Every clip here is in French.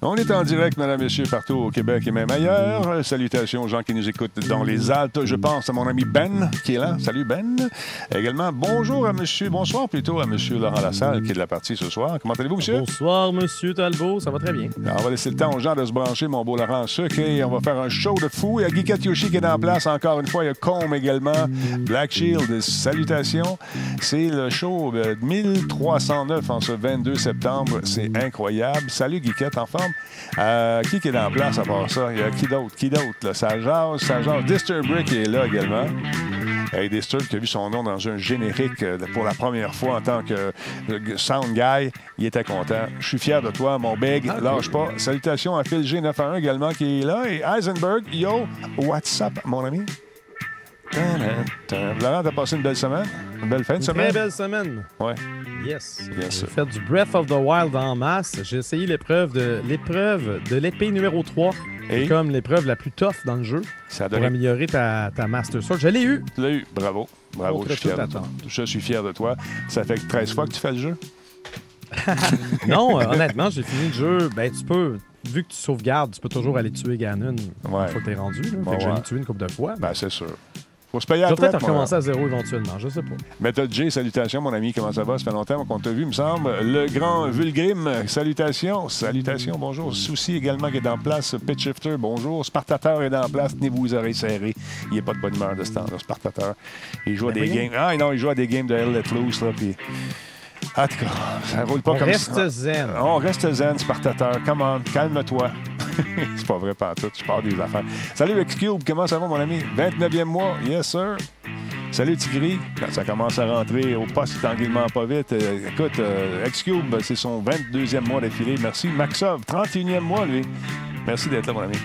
On est en direct, mesdames, messieurs, partout au Québec et même ailleurs. Salutations aux gens qui nous écoutent dans les Alpes. Je pense à mon ami Ben qui est là. Salut Ben. Également, bonjour à monsieur, bonsoir plutôt à monsieur Laurent Lassalle qui est de la partie ce soir. Comment allez-vous, monsieur? Bonsoir, monsieur Talbot. Ça va très bien. Alors, on va laisser le temps aux gens de se brancher, mon beau Laurent Sucre, et on va faire un show de fou. Il y a Guy Yoshi qui est en place encore une fois. Il y a Combe également. Black Shield, salutations. C'est le show de 1309 en ce 22 septembre. C'est incroyable. Salut Guiquette, en forme? Euh, qui qui est en place à part ça? Il y a qui d'autre? Qui d'autre? là? Ça jase, ça jase. Disturbrick est là également. Hey, Disturb qui a vu son nom dans un générique euh, pour la première fois en tant que euh, sound guy. Il était content. Je suis fier de toi, mon big. Lâche pas. Salutations à Phil G91 également qui est là. Et Heisenberg, yo, what's up, mon ami? Laurent, t'as passé une belle semaine? Une belle fin de Une semaine? très belle semaine. Ouais. Yes. Bien J'ai fait du Breath of the Wild en masse. J'ai essayé l'épreuve de l'épreuve de l'épée numéro 3. Et? C'est comme l'épreuve la plus tough dans le jeu Ça pour améliorer ta, ta Master Sword. Je l'ai eu. Tu l'as eu. Bravo. Bravo. Je suis, fier de toi. je suis fier de toi. Ça fait 13 fois que tu fais le jeu? Non, euh, honnêtement, j'ai fini le jeu. Ben, tu peux, vu que tu sauvegardes, tu peux toujours aller tuer Ganon Ouais. une fois que t'es rendu. Là. Fait Ouais, que je l'ai ouais. tué une couple de fois. Ben, c'est sûr. Faut se payer à peut-être recommencer à zéro éventuellement. Je sais pas. Method J, salutations, mon ami. Comment ça va? Ça fait longtemps qu'on t'a vu, me semble. Le grand Vulgrim, salutations. Salutations, bonjour. Souci également qui est en place. Pitch Shifter, bonjour. Spartateur est en place. Tenez-vous les oreilles serrées. Il n'est pas de bonne humeur de ce temps-là, Spartateur. Il joue à Ben des games. Ah non, il joue à des games de Hell Let Loose, là. Puis... En tout cas, ça roule pas On comme reste ça. zen. On reste zen, Spartateur. Come on, calme-toi. c'est pas vrai, pas tout. Je pars des affaires. Salut, X-Cube. Comment ça va, mon ami? 29e mois. Yes, sir. Salut, Tigri. Quand ça commence à rentrer au poste tranquillement pas vite. euh, écoute, euh, X-Cube, c'est son 22e mois d'affilée. Merci. Maxov, 31e mois, lui. Merci d'être là, mon ami.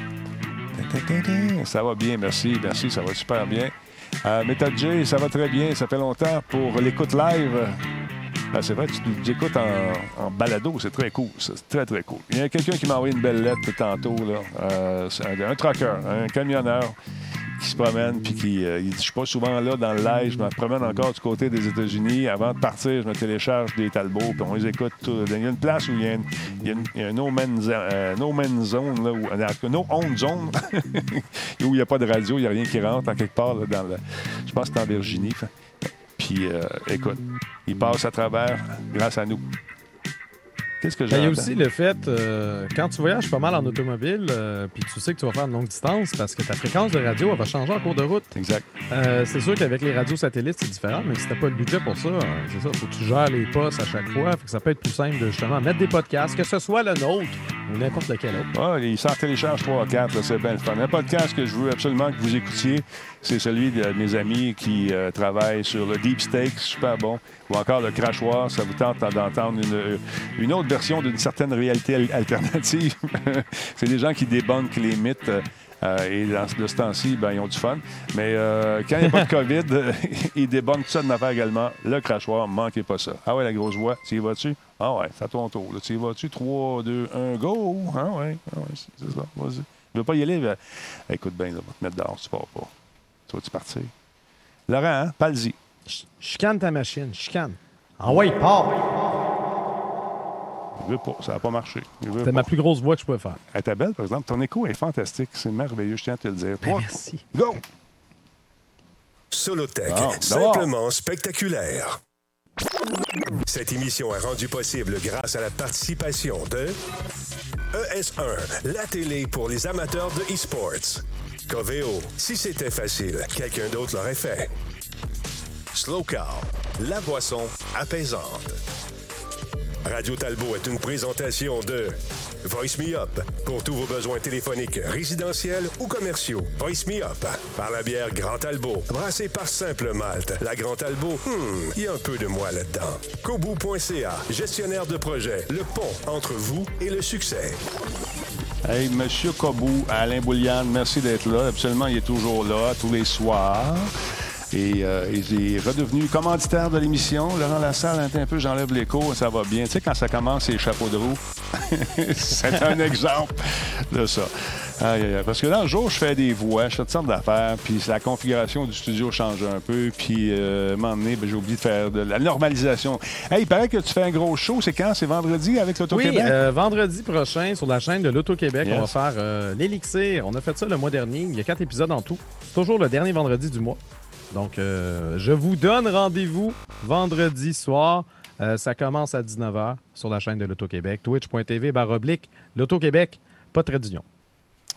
Ça va bien, merci. Merci, ça va super bien. Euh, J, ça va très bien. Ça fait longtemps pour l'écoute live. Ah, c'est vrai, tu nous écoutes en, en balado, c'est très cool. C'est très, très cool. Il y a quelqu'un qui m'a envoyé une belle lettre tantôt. Là. Euh, un, un trucker, un camionneur qui se promène puis qui euh, il dit Je suis pas souvent là dans le je me promène encore du côté des États-Unis. Avant de partir, je me télécharge des talbots puis on les écoute. tout. Il y a une place où il y a, une- une- un no man's, euh, no man's zone, là, où, no own zone, où il n'y a pas de radio, il n'y a rien qui rentre en quelque part là, dans le. Je pense que c'est en Virginie. Puis euh, écoute, il passe à travers grâce à nous. Qu'est-ce que j'ai Ben, il y a aussi le fait, euh, quand tu voyages pas mal en automobile, euh, puis tu sais que tu vas faire une longue distance parce que ta fréquence de radio elle va changer en cours de route. Exact. Euh, c'est sûr qu'avec les radios satellites, c'est différent, mais si t'as pas le budget pour ça, c'est ça, faut que tu gères les postes à chaque fois. Fait que ça peut être plus simple de justement mettre des podcasts, que ce soit le nôtre ou n'importe lequel autre. Ah, il s'en télécharge 3 4, c'est bien le fun. Un podcast que je veux absolument que vous écoutiez, c'est celui de mes amis qui euh, travaillent sur le Deep Steak, super bon, ou encore le Crachoir. Ça vous tente d'entendre une, une autre version d'une certaine réalité al- alternative. c'est des gens qui débunkent les mythes. euh, euh, et dans de ce temps-ci, ben, ils ont du fun. Mais euh, quand il n'y a pas de COVID, ils débunkent ça d'une affaire également. Le crachoir, manquez pas ça. Ah ouais, la grosse voix, tu y vas-tu? Ah ouais, c'est à ton tour. Là. Tu y vas-tu? 3, 2, 1, go! Ah ouais, ah ouais c'est ça. Vas-y. Tu veux pas y aller? Ben, écoute bien, va te mettre dehors, tu pars pas. Tu vas-tu partir? Laurent, hein? Parle-y. Ch- Chicane ta machine, chicane. Ah ouais, part! Il veut pas. Ça n'a pas marché. Il veut C'était pas. ma plus grosse voix que je pouvais faire. Elle était belle, par exemple. Ton écho est fantastique. C'est merveilleux, je tiens à te le dire. Ben, merci. Go! Solotech, simplement spectaculaire. Cette émission est rendue possible grâce à la participation de ES1, la télé pour les amateurs de e-sports. Coveo, si c'était facile, quelqu'un d'autre l'aurait fait. Slow Car, la boisson apaisante. Radio Talbot est une présentation de Voice Me Up pour tous vos besoins téléphoniques, résidentiels ou commerciaux. Voice Me Up par la bière Grand Talbot, brassée par Simple Malte. La Grand Talbot, hmm, il y a un peu de moi là-dedans. Kobu.ca, gestionnaire de projet, le pont entre vous et le succès. Hey, Monsieur Kobou, Alain Bouliane, merci d'être là. Absolument, il est toujours là, tous les soirs. Et euh, il est redevenu commanditaire de l'émission. Laurent Lassalle, un un peu, j'enlève l'écho, ça va bien. Tu sais, quand ça commence, c'est chapeaux de roue. c'est un exemple de ça. Parce que dans le jour, je fais des voix, je fais toutes sortes d'affaires, puis la configuration du studio change un peu, puis euh, à un moment donné, ben, j'ai oublié de faire de la normalisation. Hey, il paraît que tu fais un gros show, c'est quand? C'est vendredi avec Oui, l'Auto-Québec? euh, vendredi prochain, sur la chaîne de l'Auto-Québec, Yes. on va faire euh, l'Élixir. On a fait ça le mois dernier. Il y a quatre épisodes en tout. C'est toujours le dernier vendredi du mois. Donc, euh, je vous donne rendez-vous vendredi soir. Ça commence à 19h sur la chaîne de l'Auto-Québec. Twitch.tv, barre oblique, l'Auto-Québec, pas de trait d'union.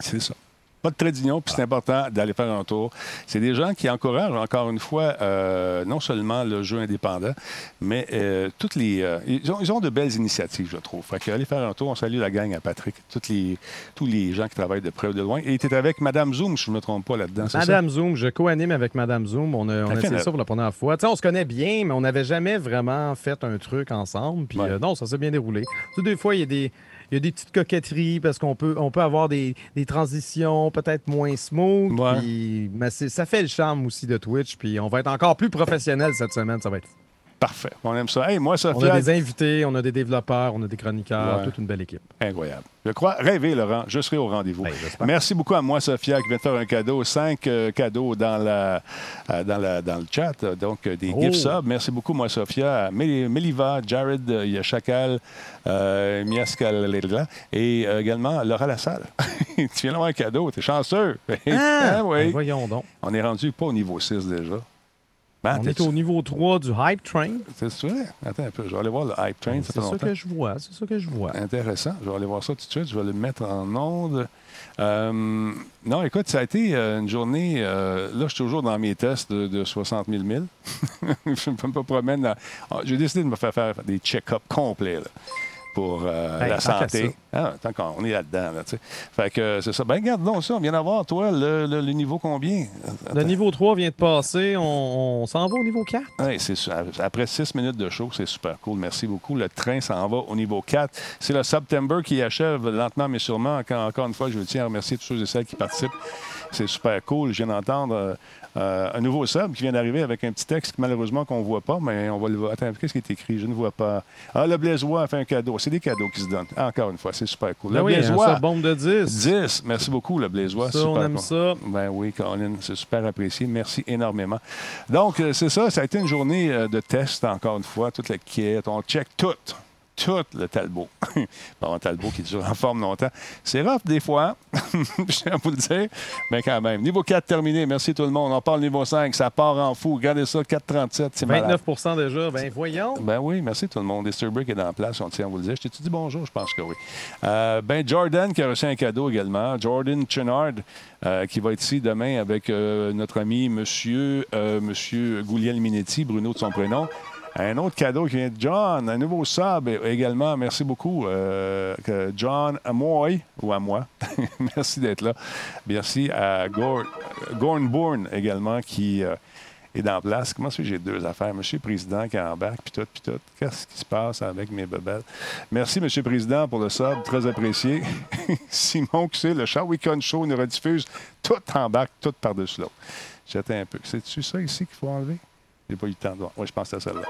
C'est ça. Pas de trait d'union, puis c'est important d'aller faire un tour. C'est des gens qui encouragent, encore une fois, euh, non seulement le jeu indépendant, mais euh, toutes les. euh, ils, ont, ils ont de belles initiatives, je trouve. Fait que aller faire un tour, on salue la gang à Patrick, toutes les, tous les gens qui travaillent de près ou de loin. Et tu avec Madame Zoom, si je ne me trompe pas là-dedans. ça? Madame Zoom, je co-anime avec Madame Zoom. On a, on a essayé ça pour la première fois. Tu sais, on se connaît bien, mais on n'avait jamais vraiment fait un truc ensemble. Puis Ouais. euh, non, ça s'est bien déroulé. Tu sais, des fois, il y a des. Il y a des petites coquetteries parce qu'on peut, on peut avoir des, des transitions peut-être moins smooth. Ouais. puis- mais c'est- ça fait le charme aussi de Twitch. Puis on va être encore plus professionnel cette semaine. Ça va être. Parfait. On aime ça. Hey, moi, On Sophia, a des invités, on a des développeurs, on a des chroniqueurs, Ouais. toute une belle équipe. Incroyable. Je crois rêver, Laurent. Je serai au rendez-vous. Ben. Merci beaucoup à moi, Sophia, qui vient de faire un cadeau. Cinq euh, cadeaux dans, la, euh, dans, la, dans le chat. Donc, euh, des Oh. gift subs. Merci beaucoup, moi, Sophia. À Mel- Meliva, Jared, il y a Chacal, et également Laura Lassalle. tu viens d'avoir un cadeau. T'es chanceux. Ah, oui. Ben, voyons donc. On est rendu pas au niveau 6 déjà. Ben, On est au niveau 3 du Hype Train. C'est vrai? Attends un peu. Je vais aller voir le Hype Train. C'est ça que je vois. C'est ça que je vois. Intéressant. Je vais aller voir ça tout de suite. Je vais le mettre en onde. Euh, non, écoute, ça a été euh, une journée. euh, là, je suis toujours dans mes tests de, de 60 000 milles. je ne me promène. Ah, J'ai décidé de me faire faire des check-ups complets là, pour euh, Hey, la santé. Ah, tant qu'on est là-dedans. Là, fait que euh, c'est ça. Ben, regarde donc ça. On vient d'avoir, toi, le, le- le niveau combien? Le niveau 3 vient de passer. On, on s'en va au niveau 4. Oui, c'est Après six minutes de show, c'est super cool. Merci beaucoup. Le train s'en va au niveau 4. C'est le September qui achève lentement mais sûrement. Encore, encore une fois, je tiens à remercier tous ceux et celles qui participent. C'est super cool. Je viens d'entendre euh, un nouveau sub qui vient d'arriver avec un petit texte que malheureusement qu'on ne voit pas, mais on va le voir. Attends, qu'est-ce qui est écrit? Je ne vois pas. Ah, le Blaisois a fait un cadeau. C'est des cadeaux qui se donnent. Encore une fois, c'est super cool. Ben Le oui, un Blaisois. seul bombe de 10. 10. Merci beaucoup, le Blaisois. Ça, Super on aime cool. ça. Ben oui, Colin, c'est super apprécié. Merci énormément. Donc, euh, c'est ça. Ça a été une journée euh, de test, encore une fois. Toute la quête. On check tout. Tout le Talbot. un Talbot qui dure en forme longtemps. C'est rough des fois, je tiens à vous le dire, mais quand même. Niveau 4 terminé. Merci tout le monde. On parle niveau 5. Ça part en fou. Regardez ça, 4,37. C'est malade. 29% déjà. Ben voyons. Ben oui, merci tout le monde. Easterbrick est en place, on tient à vous le dire. Je t'ai-tu dit bonjour? Je pense que oui. Euh, ben Jordan qui a reçu un cadeau également. Jordan Chenard euh, qui va être ici demain avec euh, notre ami Monsieur, Monsieur Gouliel Minetti, Bruno de son prénom. Un autre cadeau qui vient de John, un nouveau sub également. Merci beaucoup, euh, John Amoy, ou à moi. Merci d'être là. Merci à Gor- Gorn Bourne également qui euh, est dans place. Comment ça j'ai deux affaires? Monsieur le Président qui embarque, puis tout, puis tout. Qu'est-ce qui se passe avec mes bebelles? Merci, Monsieur le Président, pour le sub. Très apprécié. Simon, qui c'est, le Show Weekend Show nous rediffuse. Tout embarque, tout par-dessus l'autre. J'attends un peu. C'est-tu ça ici qu'il faut enlever? J'ai pas eu le temps de voir. Oui, je pense c'est celle-là.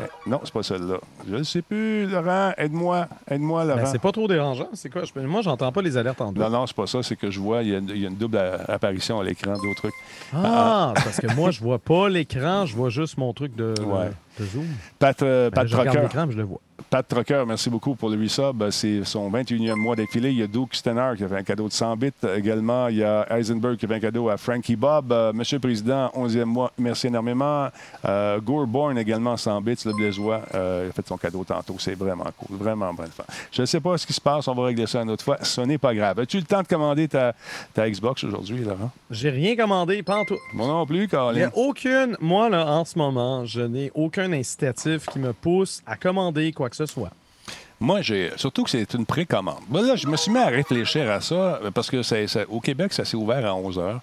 Eh, non, c'est pas celle-là. Je ne sais plus, Laurent. Aide-moi. Aide-moi, Laurent. Ben, c'est pas trop dérangeant. C'est quoi? Je- Moi, j'entends pas les alertes en double. non, non, c'est pas ça. C'est que je vois, il y a une, il y a une double apparition à l'écran d'autres trucs. Ah, parce que moi, je vois pas l'écran, je vois juste mon truc de, Ouais. De Zoom. Pat, euh, Ben, Pat je regarde Trocker. l'écran, mais je le vois. Pat Trocker, merci beaucoup pour le resub. Euh, C'est son 21e mois d'affilée. Il y a Duke Stenner qui a fait un cadeau de 100 bits. Également, il y a Eisenberg qui a fait un cadeau à Frankie Bob. Euh, Monsieur le Président, 11e mois, merci énormément. Euh, Gore Bourne également 100 bits, le Blaisois. Euh, il a fait son cadeau tantôt. C'est vraiment cool. Vraiment bon fun. Je ne sais pas ce qui se passe. On va régler ça une autre fois. Ce n'est pas grave. As-tu le temps de commander ta, ta Xbox aujourd'hui, Laurent? J'ai rien commandé, pas en tout. Moi non plus, Il n'y Colin. a aucune. Moi, là, en ce moment, je n'ai aucun incitatif qui me pousse à commander quoi que ce soit. Moi, j'ai surtout que c'est une précommande. Ben là, je me suis mis à réfléchir à ça parce que au Québec, ça s'est ouvert à 11 h.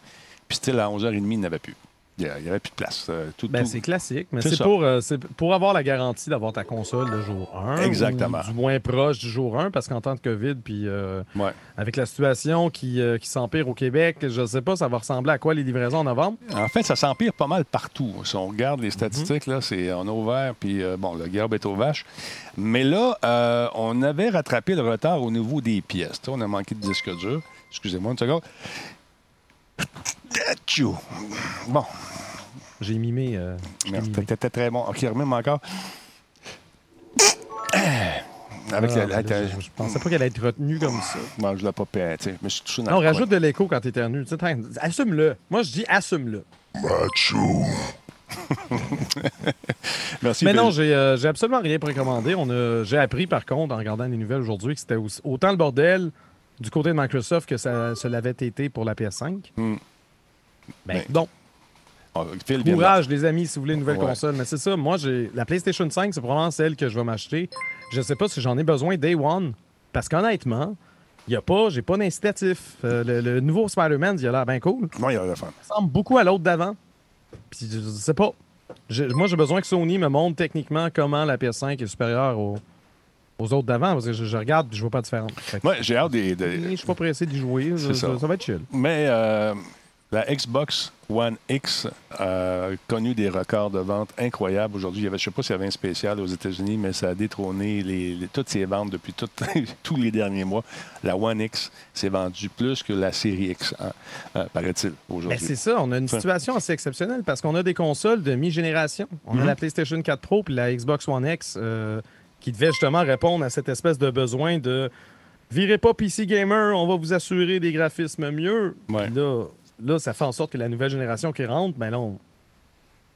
Puis, style, à 11h30, il n'y avait plus. Il n'y avait plus de place. Euh, tout, Ben, tout- c'est classique, mais C'est pour, euh, c'est pour avoir la garantie d'avoir ta console le jour 1. Exactement. ou du moins proche du jour 1, parce qu'en temps de COVID, puis euh, Ouais. avec la situation qui, euh, qui s'empire au Québec, je ne sais pas, ça va ressembler à quoi les livraisons en novembre? En fait, ça s'empire pas mal partout. Si on regarde les statistiques, là, c'est on a ouvert, puis euh, bon, le garbe est aux vaches. Mais là, euh, on avait rattrapé le retard au niveau des pièces. On a manqué de disque dur. Excusez-moi une seconde. Bon, J'ai mimé. euh. T'étais très bon. OK, remets-moi encore. Avec Ah, la- avec là, la- je, je pensais pas qu'elle allait être retenue comme ça. Bon, je l'ai pas Je suis touché dans Non, le coin. rajoute de l'écho quand t'éternues. Assume-le. Moi, je dis assume-le. Merci. Mais non, j'ai euh, j'ai absolument rien précommandé. J'ai appris, par contre, en regardant les nouvelles aujourd'hui, que c'était autant le bordel du côté de Microsoft que ça se l'avait été pour la PS5. Hmm. Ben, Ben, donc, de- courage, les amis, si vous voulez une nouvelle Ouais. console. Mais c'est ça, moi, j'ai la PlayStation 5, c'est probablement celle que je vais m'acheter. Je sais pas si j'en ai besoin day one, parce qu'honnêtement, il a pas, j'ai pas d'incitatif. Euh, le, le nouveau Spider-Man, il a l'air bien cool. Moi, il y a la femme. Ça ressemble beaucoup à l'autre d'avant. Puis je, sais pas. Moi, j'ai besoin que Sony me montre techniquement comment la PS5 est supérieure aux, aux autres d'avant, parce que je, je regarde et je vois pas de différence. Moi, j'ai hâte des. des- je suis pas pressé d'y jouer. Ça, ça. ça va être chill. Mais euh, la Xbox One X a connu des records de vente incroyables aujourd'hui. Il y avait, je ne sais pas s'il y avait un spécial aux États-Unis, mais ça a détrôné les- les- toutes ses ventes depuis tout- tous les derniers mois. La One X s'est vendue plus que la série X, hein, euh, paraît-il, Ben, aujourd'hui. c'est ça, on a une situation assez exceptionnelle parce qu'on a des consoles de mi-génération. On Mhm. a la PlayStation 4 Pro puis la Xbox One X euh, qui devait justement répondre à cette espèce de besoin de virez pas PC Gamer, on va vous assurer des graphismes mieux. Ouais. Là, là, ça fait en sorte que la nouvelle génération qui rentre, ben là, on-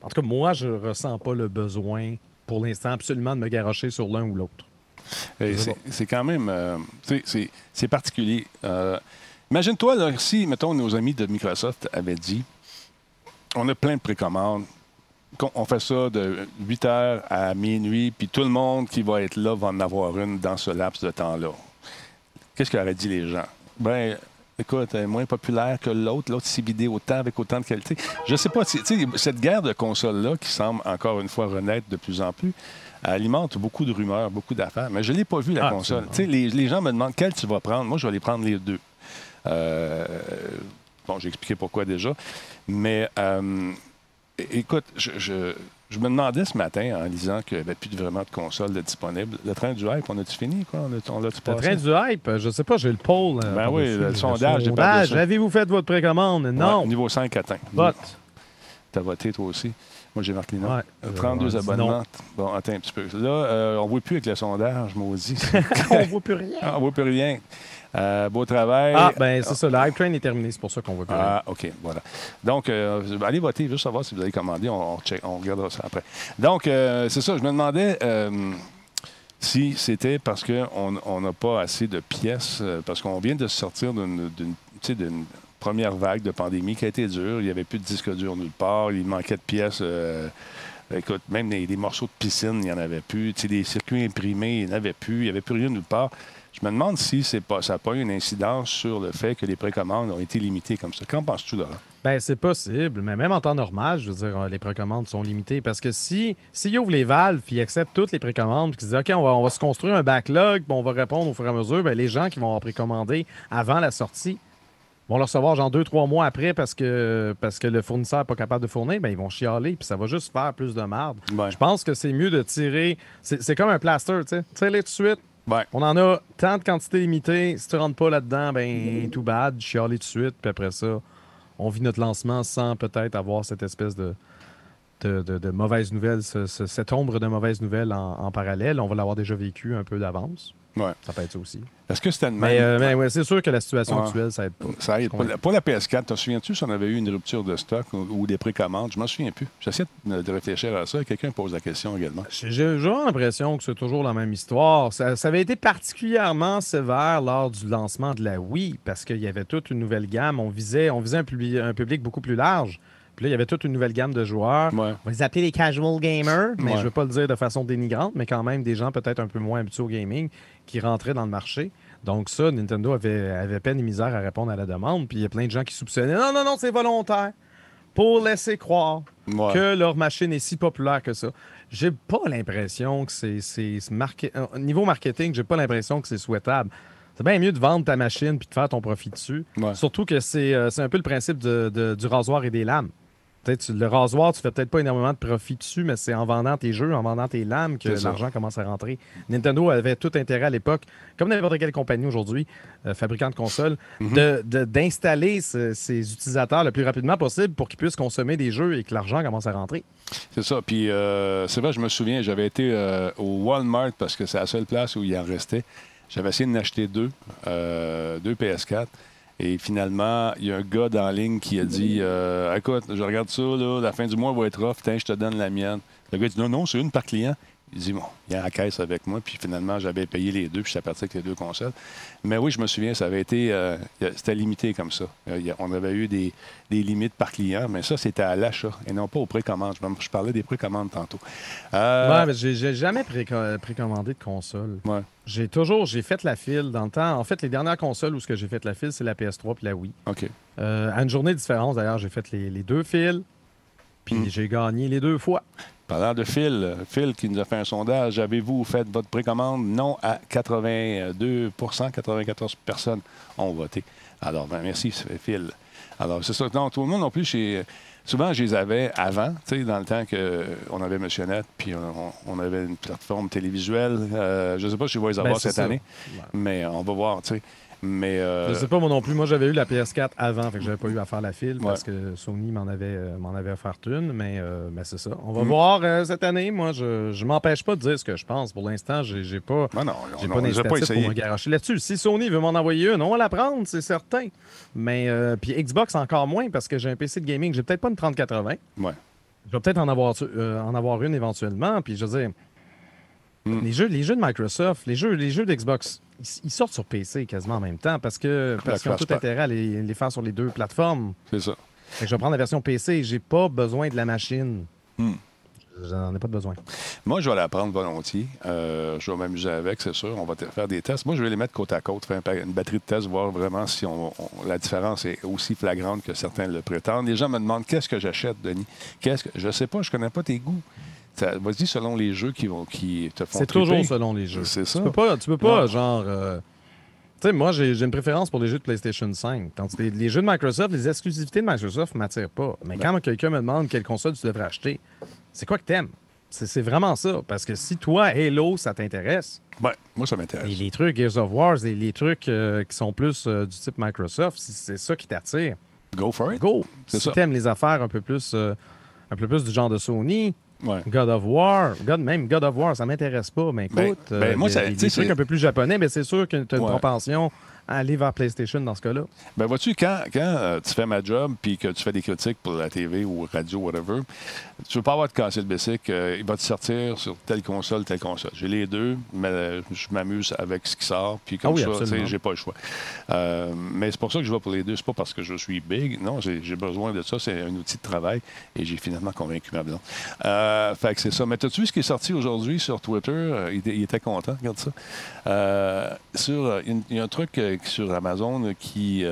en tout cas, moi, je ressens pas le besoin pour l'instant absolument de me garrocher sur l'un ou l'autre. C'est quand même. euh, c'est- particulier. Euh, Imagine-toi si, mettons, nos amis de Microsoft avaient dit on a plein de précommandes. On fait ça de 8 h à minuit, puis tout le monde qui va être là va en avoir une dans ce laps de temps-là. Qu'est-ce qu'auraient dit les gens? Ben, écoute, elle est moins populaire que l'autre. L'autre s'est vidé autant avec autant de qualité. Je sais pas, tu sais, cette guerre de consoles-là qui semble encore une fois renaître de plus en plus, alimente beaucoup de rumeurs, beaucoup d'affaires. Mais je ne l'ai pas vu, la Ah, console. absolument. Tu sais, les, les gens me demandent quelle tu vas prendre? Moi, je vais les prendre les deux. Euh, bon, j'ai expliqué pourquoi déjà. Mais euh, écoute, je, je- je me demandais ce matin en lisant qu'il n'y avait plus vraiment de console de disponible. Le train du hype, on a-tu fini? Quoi? On a, on l'a-tu Le train du hype, je sais pas, j'ai le poll. euh, Ben oui, le sondage, pas de ça. Avez-vous fait votre précommande? Non. Ouais, niveau 5 atteint. Vote. Tu as voté toi aussi. Moi, j'ai marqué non. Ouais. Euh, 32 Euh, abonnements. non. Bon, attends un petit peu. Là, euh, on ne voit plus avec le sondage, maudit. on voit plus rien. On ne voit plus rien. Euh, beau travail. Ah, ben c'est ça, le hype train est terminé, c'est pour ça qu'on plus rien. Ah, OK, voilà. Donc, euh, allez voter, juste savoir si vous avez commandé. On, on check- on regardera ça après. Donc, euh, c'est ça, je me demandais euh, si c'était parce qu'on on n'a pas assez de pièces, parce qu'on vient de sortir d'une première vague de pandémie qui a été dure. Il n'y avait plus de disques durs nulle part. Il manquait de pièces. euh, écoute, même des, des morceaux de piscine, il n'y en avait plus. Tu sais, des circuits imprimés, il n'y en avait plus. Il n'y avait plus rien nulle part. Je me demande si c'est pas, ça n'a pas eu une incidence sur le fait que les précommandes ont été limitées comme ça. Qu'en penses-tu, Laurent? Ben, c'est possible, mais même en temps normal, je veux dire, euh, les précommandes sont limitées. Parce que si, s'ils ouvrent les valves puis ils acceptent toutes les précommandes, puis qu'ils disent, OK, on va, on va se construire un backlog, puis on va répondre au fur et à mesure, ben, les gens qui vont avoir précommandé avant la sortie vont le recevoir genre deux, trois mois après parce que, parce que le fournisseur n'est pas capable de fournir, ben, ils vont chialer, puis ça va juste faire plus de marde. Ouais. Je pense que c'est mieux de tirer. C'est, c'est comme un plaster, tu sais. Tire-les tout de suite. Ouais. On en a tant de quantité limitée. Si tu rentres pas là-dedans, ben, tout bad, chialer tout de suite, puis après ça, on vit notre lancement sans peut-être avoir cette espèce de, de, de, de mauvaise nouvelle, ce- ce- cette ombre de mauvaise nouvelle en, en parallèle. On va l'avoir déjà vécu un peu d'avance. Ouais. Ça peut être ça aussi. Est-ce que c'était une Mais, euh, mais ouais, c'est sûr que la situation Ouais. actuelle, ça aide pas. Ça aide. Pour la, pour la PS4, te souviens-tu si on avait eu une rupture de stock ou, ou des précommandes? Je m'en souviens plus. J'essaie de, de réfléchir à ça. Quelqu'un pose la question également. J'ai vraiment l'impression que c'est toujours la même histoire. Ça, ça avait été particulièrement sévère lors du lancement de la Wii parce qu'il y avait toute une nouvelle gamme. On visait, on visait un, publi- un public beaucoup plus large. Puis là, il y avait toute une nouvelle gamme de joueurs. Ouais. On va les appeler les casual gamers, mais Ouais. je veux pas le dire de façon dénigrante, mais quand même des gens peut-être un peu moins habitués au gaming qui rentraient dans le marché. Donc ça, Nintendo avait, avait peine et misère à répondre à la demande. Puis il y a plein de gens qui soupçonnaient non, non, non, c'est volontaire. pour laisser croire Ouais. que leur machine est si populaire que ça. J'ai pas l'impression que c'est marqué. euh, Au niveau marketing, j'ai pas l'impression que c'est souhaitable. C'est bien mieux de vendre ta machine puis de faire ton profit dessus. Ouais. Surtout que c'est euh, c'est un peu le principe de- de- du rasoir et des lames. Tu le rasoir, tu fais peut-être pas énormément de profit dessus, mais c'est en vendant tes jeux, en vendant tes lames que l'argent commence à rentrer. Nintendo avait tout intérêt à l'époque, comme n'importe quelle compagnie aujourd'hui, euh, fabricant de consoles, Mhm. d'installer ce- ces utilisateurs le plus rapidement possible pour qu'ils puissent consommer des jeux et que l'argent commence à rentrer. C'est ça. Puis, euh, c'est vrai, je me souviens, j'avais été euh, au Walmart parce que c'est la seule place où il en restait. J'avais essayé d'en acheter deux, euh, deux PS4. Et finalement, il y a un gars dans la ligne qui a dit euh, Écoute, je regarde ça, là, la fin du mois va être off, je te donne la mienne. Le gars dit Non, non, c'est une par client. Il dit Bon, il y a la caisse avec moi. Puis finalement, j'avais payé les deux, puis j'étais parti avec les deux consoles. Mais oui, je me souviens, ça avait été. euh, c'était limité comme ça. Euh, on avait eu des, des limites par client, mais ça, c'était à l'achat et non pas aux précommandes. Je, parlais des précommandes tantôt. Euh, Ouais, mais j'ai j'ai jamais préco- précommandé de console. ouais. J'ai toujours, j'ai fait la file dans le temps. En fait, les dernières consoles où ce que j'ai fait la file, c'est la PS3 puis la Wii. OK. Euh, à une journée de différence, d'ailleurs, j'ai fait les, les deux files, puis Hmm. j'ai gagné les deux fois. Parlant de Phil, Phil qui nous a fait un sondage, avez-vous fait votre précommande? Non à 82% 94 personnes ont voté. Alors, ben, merci, Phil. Alors, c'est ça. Non, tout le monde non plus, chez... souvent, je les avais avant, tu sais, dans le temps qu'on avait Monsieur puis on, on avait une plateforme télévisuelle. Euh, je ne sais pas si je vais les avoir Ben, c'est cette ça. année, Ouais. mais on va voir, tu sais. Mais. euh, Je sais pas moi non plus. Moi, j'avais eu la PS4 avant, fait que j'avais pas eu à faire la file Ouais. parce que Sony m'en avait, euh, m'en avait offert une, mais, euh, mais c'est ça. On va Mm. voir euh, cette année. Moi, je, je m'empêche pas de dire ce que je pense. Pour l'instant, j'ai, j'ai pas. ben non, J'ai on- pas pour me garocher là-dessus. Si Sony veut m'en envoyer une, on va la prendre, c'est certain. Mais euh, puis Xbox encore moins parce que j'ai un PC de gaming. J'ai peut-être pas une 3080. Ouais. Je vais peut-être en avoir, en avoir une éventuellement. Puis je veux dire, Mm. les, jeux, les jeux de Microsoft, les jeux, les jeux d'Xbox, ils, ils sortent sur PC quasiment en même temps parce que parce qu'ils ont tout intérêt à les, les faire sur les deux plateformes. C'est ça. Fait que je vais prendre la version PC. J'ai pas besoin de la machine. Mm. J'en ai pas besoin. Moi, je vais la prendre volontiers. Euh, je vais m'amuser avec, c'est sûr. On va faire des tests. Moi, je vais les mettre côte à côte, faire une batterie de tests, voir vraiment si on, on- la différence est aussi flagrante que certains le prétendent. Les gens me demandent qu'est-ce que j'achète, Denis? Qu'est-ce que je sais pas, je connais pas tes goûts. Vas-y selon les jeux qui vont qui te font C'est toujours selon les jeux. C'est ça. Tu peux pas, tu peux pas Non. genre. euh, Tu sais, moi, j'ai une préférence pour les jeux de PlayStation 5. Tandis que les, les jeux de Microsoft, les exclusivités de Microsoft ne m'attirent pas. Mais Ben. quand quelqu'un me demande quelle console tu devrais acheter, c'est quoi que t'aimes? C'est c'est vraiment ça. Parce que si toi, Halo, ça t'intéresse, Ouais, moi, ça m'intéresse. et les trucs Gears of War, les, les trucs euh, qui sont plus euh, du type Microsoft, si c'est ça qui t'attire, Go for it. go! C'est Si t'aimes les affaires un peu plus. euh, un peu plus du genre de Sony, Ouais. God of War, God, même God of War, ça m'intéresse pas, mais Ben- écoute, ben, euh, moi, ça- des, des trucs c'est- un peu plus japonais, mais c'est sûr que tu as une Ouais. propension à aller vers PlayStation dans ce cas-là. Ben vois-tu, quand, quand euh, tu fais ma job puis que tu fais des critiques pour la TV ou radio, whatever, tu veux pas avoir de casser le basic, euh, il va te sortir sur telle console, telle console. J'ai les deux, mais euh, je m'amuse avec ce qui sort, puis comme Ah oui, ça, j'ai pas le choix. Euh, mais c'est pour ça que je vais pour les deux. C'est pas parce que je suis big. Non, j'ai besoin de ça. C'est un outil de travail et j'ai finalement convaincu ma blonde. Euh, fait que c'est ça. Mais t'as-tu vu ce qui est sorti aujourd'hui sur Twitter? Il, était- il était content, regarde ça. Sur, il y a- un truc sur Amazon qui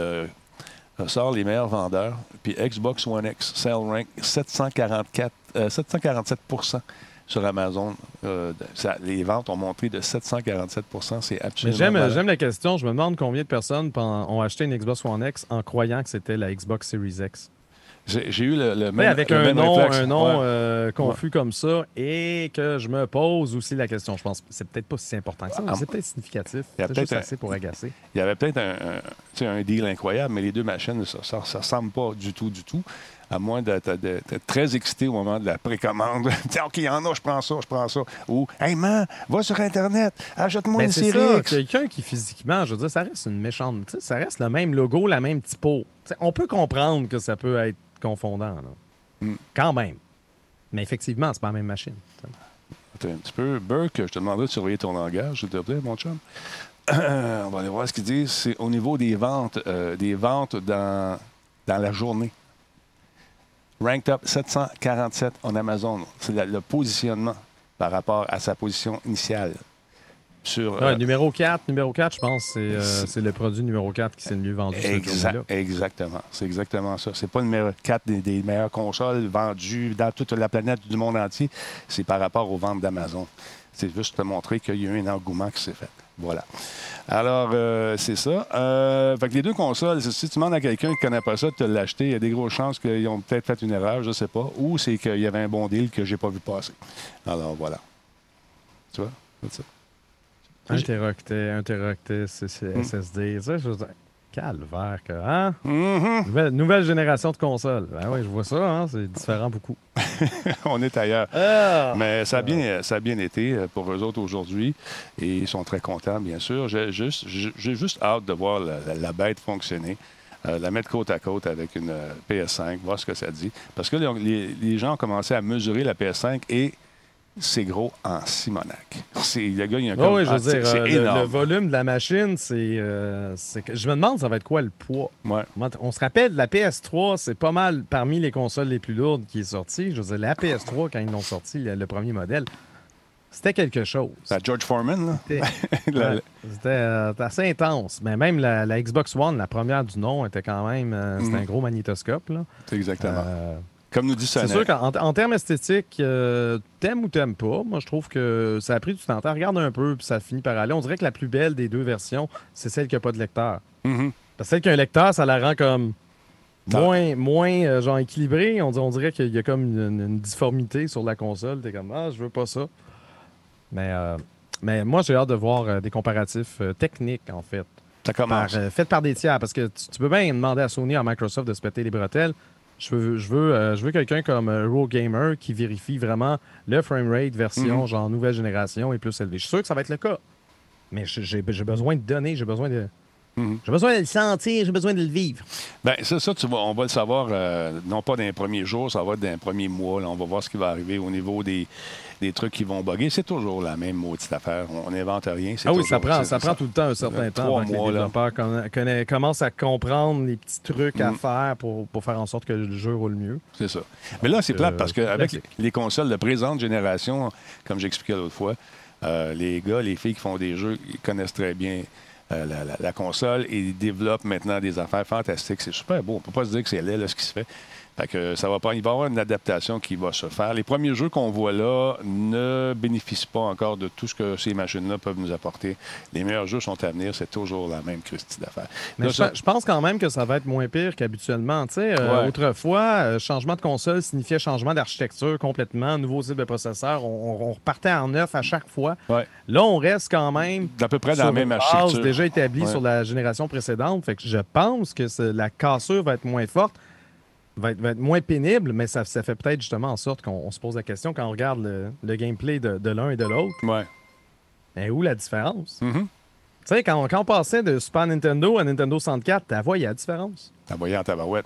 sort les meilleurs vendeurs. Puis Xbox One X, Sell Rank 744, euh, 747% sur Amazon. Euh, ça- les ventes ont monté de 747% C'est absolument j'aime, la question. Je me demande combien de personnes ont acheté une Xbox One X en croyant que c'était la Xbox Series X. J'ai eu le, le Mais même avec le un même nom, réflexe. un nom Ouais. euh, confus comme ça et que je me pose aussi la question. Je pense que c'est peut-être pas si important que ça, mais Ah, c'est peut-être significatif. il y a C'est peut-être assez pour agacer. Il y avait peut-être un, deal incroyable, mais les deux machines, ça ne ressemble pas du tout, du tout. À moins d'être très excité au moment de la précommande. Tiens, OK, il y en a, je prends ça, je prends ça. Ou, hey, man, va sur Internet, achète-moi Ben, une c'est série quelqu'un qui physiquement, je veux dire, ça reste une méchante. Ça reste le même logo, la même typo. Tu sais, on peut comprendre que ça peut être confondant, là. Mm. Quand même. Mais effectivement, c'est pas la même machine. Attends un petit peu. Burke, je te demanderais de surveiller ton langage, s'il te plaît, mon chum. On va aller voir ce qu'ils disent. C'est au niveau des ventes, euh, des ventes dans, dans la journée. Ranked up 747 en Amazon. C'est le positionnement par rapport à sa position initiale. Sur. Ouais, euh, numéro 4, numéro 4, je pense, c'est euh, c'est le produit numéro 4 qui s'est le mieux vendu exactement. C'est exactement ça. C'est pas le numéro 4 des, des meilleures consoles vendues dans toute la planète du monde entier. C'est par rapport aux ventes d'Amazon. C'est juste te montrer qu'il y a eu un engouement qui s'est fait. Voilà. Alors, euh, c'est ça. Fait que les deux consoles, si tu demandes à quelqu'un qui ne connaît pas ça de te l'acheter, il y a des grosses chances qu'ils ont peut-être fait une erreur, je ne sais pas. Ou c'est qu'il y avait un bon deal que j'ai pas vu passer. Alors, voilà. Tu vois? C'est ça. Un Mm. SSD. Ça, je veux dire, calvaire, que, hein? Mhm. Nouvelle, nouvelle génération de consoles. Ben oui, je vois ça, hein? c'est différent beaucoup. On est ailleurs. Ah! Mais ça a bien, ça a bien été euh, pour eux autres aujourd'hui et ils sont très contents, bien sûr. J'ai juste, juste hâte de voir la, la- la bête fonctionner, euh, la mettre côte à côte avec une euh, PS5, voir ce que ça dit. Parce que les, les- les gens ont commencé à mesurer la PS5 et c'est gros en Simonac. Le gars, il a Ah comme- oui, je veux c'est dire, c'est euh, le, énorme. le volume de la machine, c'est. euh, je me demande, ça va être quoi le poids? Ouais. On se rappelle, la PS3, c'est pas mal parmi les consoles les plus lourdes qui est sortie. Je veux dire, la PS3, quand ils l'ont sorti, le, le premier modèle, c'était quelque chose. La George Foreman, là. C'était La- euh, assez intense. Mais même la, la Xbox One, la première du nom, était quand même. C'était Mhm. un gros magnétoscope. Là. c'est exactement. Comme nous dit c'est sûr qu'en en termes esthétiques, euh, t'aimes ou t'aimes pas. Moi, je trouve que ça a pris du temps. Regarde un peu, puis ça finit par aller. On dirait que la plus belle des deux versions, c'est celle qui n'a pas de lecteur. Mhm. Parce que celle qui a un lecteur, ça la rend comme moins, moins euh, genre équilibrée. On, dirait qu'il y a comme une, une difformité sur la console. T'es comme, ah, je veux pas ça. Mais, euh, mais moi, j'ai hâte de voir euh, des comparatifs techniques, en fait, Ça par, commence. euh, faits par des tiers. Parce que tu, tu peux bien demander à Sony, à Microsoft de se péter les bretelles. Je veux, je veux, euh, je veux quelqu'un comme euh, Raw Gamer qui vérifie vraiment le framerate version Mhm. genre nouvelle génération et plus élevé. Je suis sûr que ça va être le cas. Mais j'ai besoin de données, j'ai besoin de. Mhm. J'ai besoin de le sentir, j'ai besoin de le vivre. Ben, ça, ça tu vas- on va le savoir, euh, non pas dans les premiers jours, ça va être dans les premiers mois. là. on va voir ce qui va arriver au niveau des, des trucs qui vont bugger. C'est toujours la même maudite affaire. On n'invente rien. Ah oui, toujours- ça prend, ça prend tout le temps un certain Euh, temps trois avant que les mois, là. développeurs conna- conna- commencent à comprendre les petits trucs à Mm. faire pour, pour faire en sorte que le jeu roule mieux. C'est ça. Mais là, c'est plate Euh, parce qu'avec les consoles de présente génération, comme j'expliquais l'autre fois, euh, les gars, les filles qui font des jeux, ils connaissent très bien euh, la, la- la console et ils développent maintenant des affaires fantastiques. C'est super beau. On peut pas se dire que c'est laid là, ce qui se fait. Fait que ça va pas. Il va y avoir une adaptation qui va se faire. Les premiers jeux qu'on voit là ne bénéficient pas encore de tout ce que ces machines-là peuvent nous apporter. Les meilleurs jeux sont à venir. C'est toujours la même Christie d'affaires. Mais Là, je, ça- pe- je pense quand même que ça va être moins pire qu'habituellement. Euh, Ouais. Autrefois, euh, changement de console signifiait changement d'architecture complètement, nouveau type de processeur. On, repartait en neuf à chaque fois. Ouais. Là, on reste quand même d'à peu près dans la même architecture. déjà établie Ouais. sur la génération précédente. Fait que je pense que la cassure va être moins forte, va être, va être moins pénible, mais ça, ça fait peut-être justement en sorte qu'on on se pose la question quand on regarde le, le gameplay de, de l'un et de l'autre. Ouais. Ben, où la différence? Mhm. Tu sais, quand, on- quand on passait de Super Nintendo à Nintendo 64, tu vois, il y a la différence? T'as voyé en tabarouette.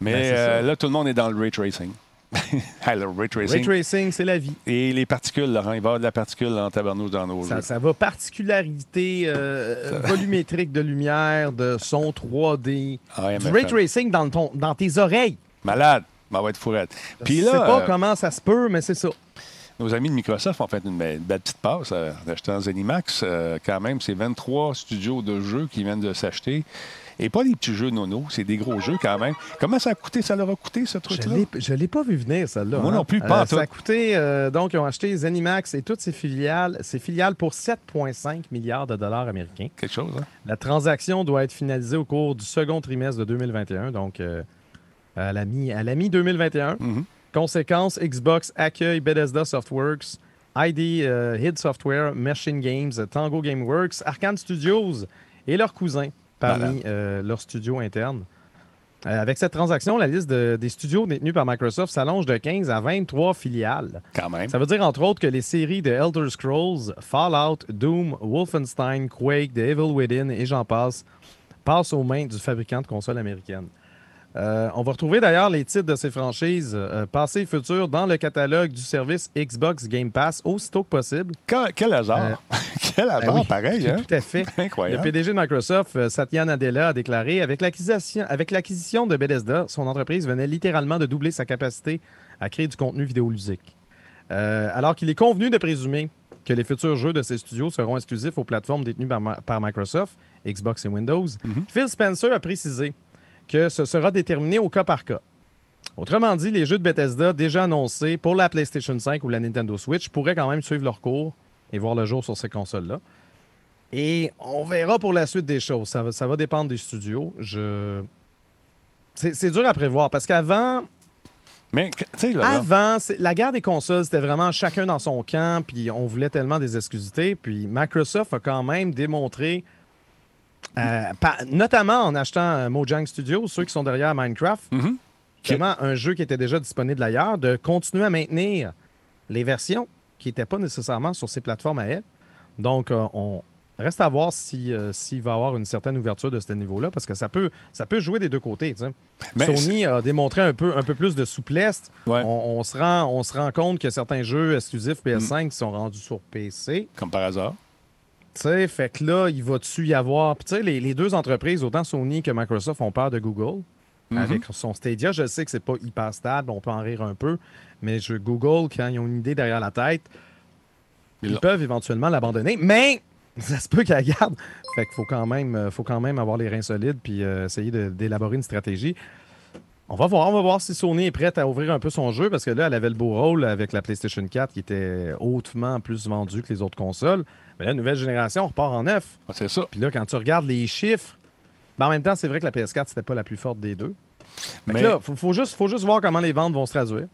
Mais Ben, c'est euh, là, tout le monde est dans le ray tracing. Le ray tracing. Ray tracing, c'est la vie. Et les particules, Laurent, il va y avoir de la particule en tabarnouche dans nos Ça, jeux. ça va particularité euh, volumétrique de lumière, de son 3D, Ah, du ray tracing dans, ton, dans tes oreilles. Malade. Ça va être fourrette. Puis je sais là, pas euh, comment ça se peut, mais c'est ça. nos amis de Microsoft ont fait une belle, belle petite passe euh, en achetant Zenimax. Euh, quand même, c'est 23 studios de jeux qui viennent de s'acheter. Et pas des petits jeux nono, c'est des gros jeux quand même. Comment ça a coûté? Ça leur a coûté, ce truc-là? Je l'ai pas vu venir, celle-là. Moi hein. non plus, pas en Ça a coûté, euh, donc, ils ont acheté Zenimax et toutes ses filiales, ses filiales pour 7,5 milliards de dollars américains. Quelque chose, hein? La transaction doit être finalisée au cours du second trimestre de 2021, donc euh, à la mi- à la mi-2021. Mhm. Conséquence, Xbox accueille Bethesda Softworks, ID euh, Hid Software, Machine Games, Tango Gameworks, Arkane Studios et leurs cousins parmi euh, leurs studios internes. Euh, avec cette transaction, la liste de- des studios détenus par Microsoft s'allonge de 15 à 23 filiales. Quand même. Ça veut dire, entre autres, que les séries de Elder Scrolls, Fallout, Doom, Wolfenstein, Quake, The Evil Within et j'en passe passent aux mains du fabricant de consoles américaines. Euh, on va retrouver d'ailleurs les titres de ces franchises euh, passées et futures dans le catalogue du service Xbox Game Pass aussitôt que possible. Quel, quel hasard. quel hasard, Ben oui, pareil, hein? Tout à fait. Le Incroyable. PDG de Microsoft, euh, Satya Nadella, a déclaré avec l'acquisition, avec l'acquisition de Bethesda, son entreprise venait littéralement de doubler sa capacité à créer du contenu vidéoludique. Euh, alors qu'il est convenu de présumer que les futurs jeux de ces studios seront exclusifs aux plateformes détenues par, Microsoft, Xbox et Windows. Phil Spencer a précisé que ce sera déterminé au cas par cas. Autrement dit, les jeux de Bethesda déjà annoncés pour la PlayStation 5 ou la Nintendo Switch pourraient quand même suivre leur cours et voir le jour sur ces consoles-là. Et on verra pour la suite des choses. Ça va, ça va dépendre des studios. Je... C'est dur à prévoir parce qu'avant, Mais, tu sais, là, avant, la guerre des consoles, c'était vraiment chacun dans son camp, puis on voulait tellement des exclusivités. Puis Microsoft a quand même démontré, euh, notamment en achetant euh, Mojang Studios, ceux qui sont derrière Minecraft, vraiment un jeu qui était déjà disponible ailleurs, de continuer à maintenir les versions qui n'étaient pas nécessairement sur ces plateformes à elle. Donc, euh, on reste à voir si, euh, s'il va y avoir une certaine ouverture de ce niveau-là, parce que ça peut, ça peut jouer des deux côtés. Mais Sony a démontré un peu, un peu plus de souplesse. Ouais. On, on se rend, on se rend compte que certains jeux exclusifs PS5 Mm. qui sont rendus sur PC. comme par hasard. Tu sais, fait que là, il va-tu y avoir. Puis, tu sais, les, les deux entreprises, autant Sony que Microsoft, ont peur de Google. Mhm. Avec son Stadia, je sais que c'est pas hyper stable, on peut en rire un peu, mais je, Google, quand ils ont une idée derrière la tête, Ils peuvent éventuellement l'abandonner, mais ça se peut qu'ils la gardent. Fait qu'il faut quand même, euh, faut quand même avoir les reins solides puis euh, essayer d'élaborer une stratégie. On va voir, on va voir si Sony est prête à ouvrir un peu son jeu parce que là, elle avait le beau rôle avec la PlayStation 4 qui était hautement plus vendue que les autres consoles. Mais la nouvelle génération, on repart en neuf. Ah, c'est ça. Puis là, quand tu regardes les chiffres, ben, en même temps, c'est vrai que la PS4, c'était pas la plus forte des deux. Fait que Mais, là, faut, faut juste, faut juste voir comment les ventes vont se traduire.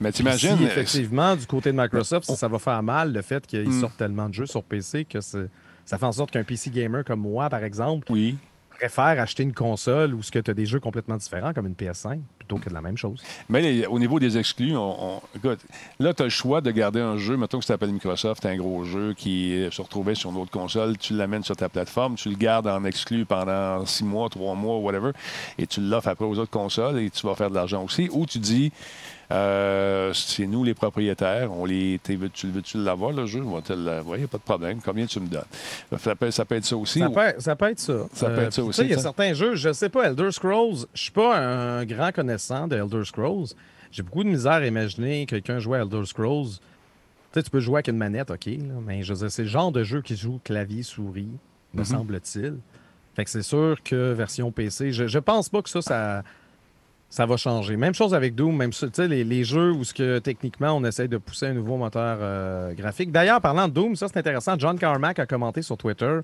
mais t'imagines. si, effectivement, du côté de Microsoft, ça va faire mal le fait qu'ils Hmm. sortent tellement de jeux sur PC que c'est- ça fait en sorte qu'un PC gamer comme moi, par exemple, Oui. Préfère acheter une console où tu as des jeux complètement différents, comme une PS5, plutôt que de la même chose. Mais au niveau des exclus, on, écoute, là, tu as le choix de garder un jeu. Mettons que ça s'appelle Microsoft, un gros jeu qui se retrouvait sur une autre console. Tu l'amènes sur ta plateforme, tu le gardes en exclu pendant six mois, trois mois, whatever, et tu l'offres après aux autres consoles et tu vas faire de l'argent aussi. Ou tu dis, euh, c'est nous les propriétaires, on les, t'es- veux- veux-tu l'avoir, le jeu? On va te l'envoyer, pas de problème. Combien tu me donnes? Ça peut, ça peut être ça aussi. Ça ou- peut, ça peut être ça. Euh, Ça peut être ça puis, aussi, Il y a ça. certains jeux, je sais pas, Elder Scrolls, je suis pas un grand connaissant de Elder Scrolls. J'ai beaucoup de misère à imaginer quelqu'un jouer à Elder Scrolls. Tu sais, tu peux jouer avec une manette, OK, là, mais je c'est le genre de jeu qui joue clavier, souris, me Mhm. semble-t-il. Fait que c'est sûr que version PC, je, je pense pas que ça, ça, ça va changer. Même chose avec Doom, même les, les jeux où ce que, techniquement on essaye de pousser un nouveau moteur euh, graphique. D'ailleurs, parlant de Doom, ça c'est intéressant. John Carmack a commenté sur Twitter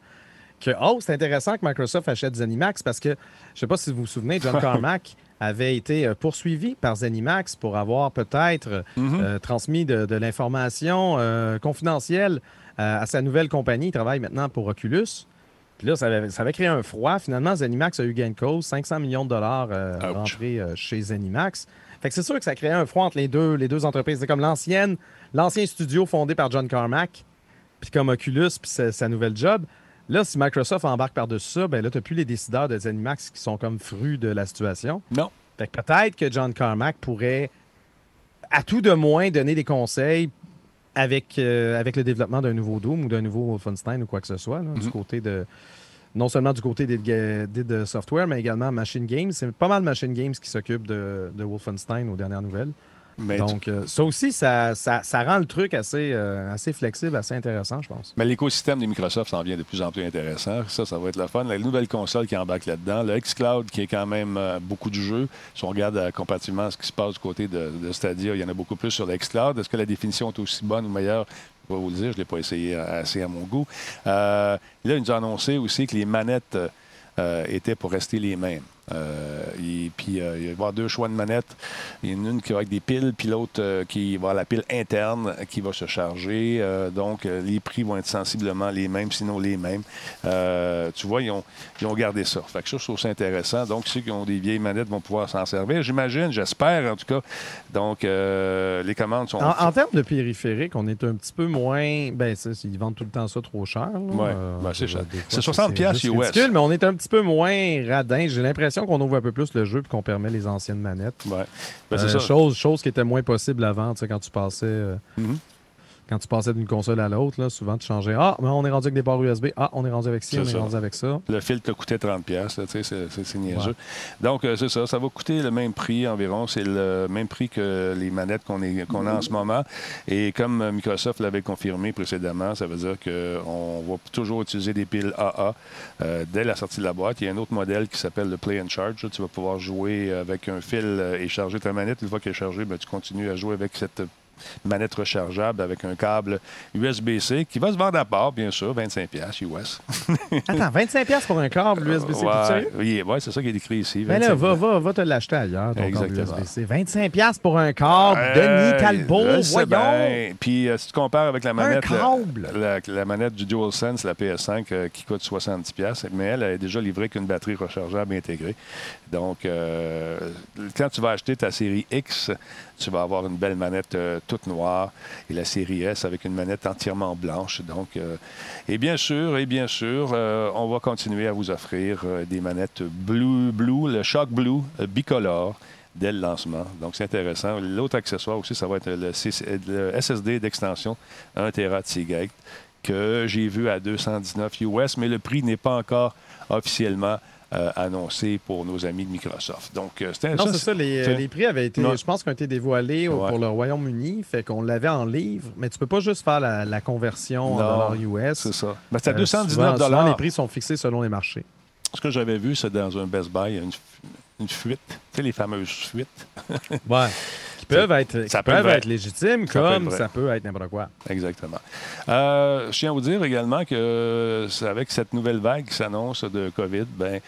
que oh, c'est intéressant que Microsoft achète Zenimax parce que je sais pas si vous vous souvenez, John Carmack avait été euh, poursuivi par Zenimax pour avoir peut-être euh, transmis de, de l'information euh, confidentielle à sa nouvelle compagnie. Il travaille maintenant pour Oculus. Puis là, ça avait, ça avait créé un froid. Finalement, Zenimax a eu gain de cause, 500 millions de dollars euh, rentrés euh, chez Zenimax. Fait que c'est sûr que ça créait un froid entre les deux, les deux entreprises. C'est comme l'ancienne, l'ancien studio fondé par John Carmack, puis comme Oculus, puis sa, sa nouvelle job. Là, si Microsoft embarque par-dessus ça, ben là, tu plus les décideurs de Zenimax qui sont comme frus de la situation. Non. Fait que peut-être que John Carmack pourrait, à tout de moins, donner des conseils avec, euh, avec le développement d'un nouveau Doom ou d'un nouveau Wolfenstein ou quoi que ce soit, là, du Mhm. côté de. Non seulement du côté des, des- de Software, mais également Machine Games. C'est pas mal Machine Games qui s'occupe de, de Wolfenstein aux dernières nouvelles. Mais, Donc, euh, ça aussi, ça, ça, ça rend le truc assez, euh, assez flexible, assez intéressant, je pense. Mais l'écosystème des Microsoft s'en vient de plus en plus intéressant. Ça, ça va être le fun. La nouvelle console qui embarque là-dedans. Le xCloud qui est quand même euh, beaucoup du jeu. Si on regarde comparativement à ce qui se passe du côté de, de Stadia, il y en a beaucoup plus sur le xCloud. Est-ce que la définition est aussi bonne ou meilleure? Je vais vous le dire, je ne l'ai pas essayé assez à mon goût. Là, il nous a annoncé aussi que les manettes étaient pour rester les mêmes. Euh, et puis, euh, il va y avoir deux choix de manettes. Il y en a une qui va avec des piles, puis l'autre euh, qui va avoir la pile interne qui va se charger. Donc, les prix vont être sensiblement les mêmes, sinon les mêmes. Tu vois, ils ont, ils ont gardé ça. Fait que ça, je trouve ça intéressant. Donc, ceux qui ont des vieilles manettes vont pouvoir s'en servir. J'imagine, j'espère en tout cas. Donc, euh, les commandes sont. En, en termes de périphériques, on est un petit peu moins. Ben, ça, ils vendent tout le temps ça trop cher. Ouais, Euh, ben, c'est cher. C'est 60 juste piastres US. ridicule, mais on est un petit peu moins radin. J'ai l'impression qu'on ouvre un peu plus le jeu et qu'on permet les anciennes manettes. Ouais. Ben, c'est Euh, ça. chose, chose qui était moins possible avant, tu sais, quand tu passais. euh, Mhm. Quand tu passais d'une console à l'autre, souvent tu changeais. Ah, mais on est rendu avec des ports USB. Ah, on est rendu avec ci, on est rendu avec ça. Le fil te coûtait 30$, là, tu sais, c'est- niaiseux. Ouais. Donc, euh, c'est ça. Ça va coûter le même prix environ. C'est le même prix que les manettes qu'on a en ce moment. Et comme Microsoft l'avait confirmé précédemment, ça veut dire qu'on va toujours utiliser des piles AA euh, dès la sortie de la boîte. Il y a un autre modèle qui s'appelle le Play and Charge. Tu vas pouvoir jouer avec un fil et charger ta manette. Une fois qu'elle est chargée, ben, tu continues à jouer avec cette manette rechargeable avec un câble USB-C qui va se vendre à part, bien sûr, 25$ US. Attends, 25$ pour un câble USB-C, tout ouais, oui, ouais, c'est ça qui est écrit ici. Mais là, 25$. va, va, va te l'acheter ailleurs, ton câble Exactement. USB-C. 25$ pour un câble, Hey, Denis Talbot, voyons! Puis euh, si tu compares avec la manette, câble! la, la- la manette du DualSense, la PS5, euh, qui coûte 70$, mais elle, elle est déjà livrée qu'une batterie rechargeable intégrée. Donc, euh, quand tu vas acheter ta série X, tu vas avoir une belle manette euh, toute noire et la série S avec une manette entièrement blanche. Donc, euh, et bien sûr, et bien sûr, euh, on va continuer à vous offrir des manettes Blue, Blue, le Shock Blue bicolore dès le lancement. Donc, c'est intéressant. L'autre accessoire aussi, ça va être le, SSD d'extension 1 Tera Seagate que j'ai vu à 219 US, mais le prix n'est pas encore officiellement euh, annoncé pour nos amis de Microsoft. Donc, euh, c'était Non, c'est ça. Les, prix avaient été, je pense, ont été dévoilés Ouais. pour le Royaume-Uni. Fait qu'on l'avait en livre, mais tu peux pas juste faire la, la conversion en dollars US. C'est ça. Ben, c'est à Euh, 219 souvent- souvent, les prix sont fixés selon les marchés. Ce que j'avais vu, c'est dans un Best Buy, une, une fuite. Tu sais, les fameuses fuites. Ouais. Qui peuvent être, ça qui peut être peuvent être légitimes, Ça peut être comme ça peut être n'importe quoi. Exactement. Euh, je tiens à vous dire également que euh, c'est avec cette nouvelle vague qui s'annonce de COVID, ben,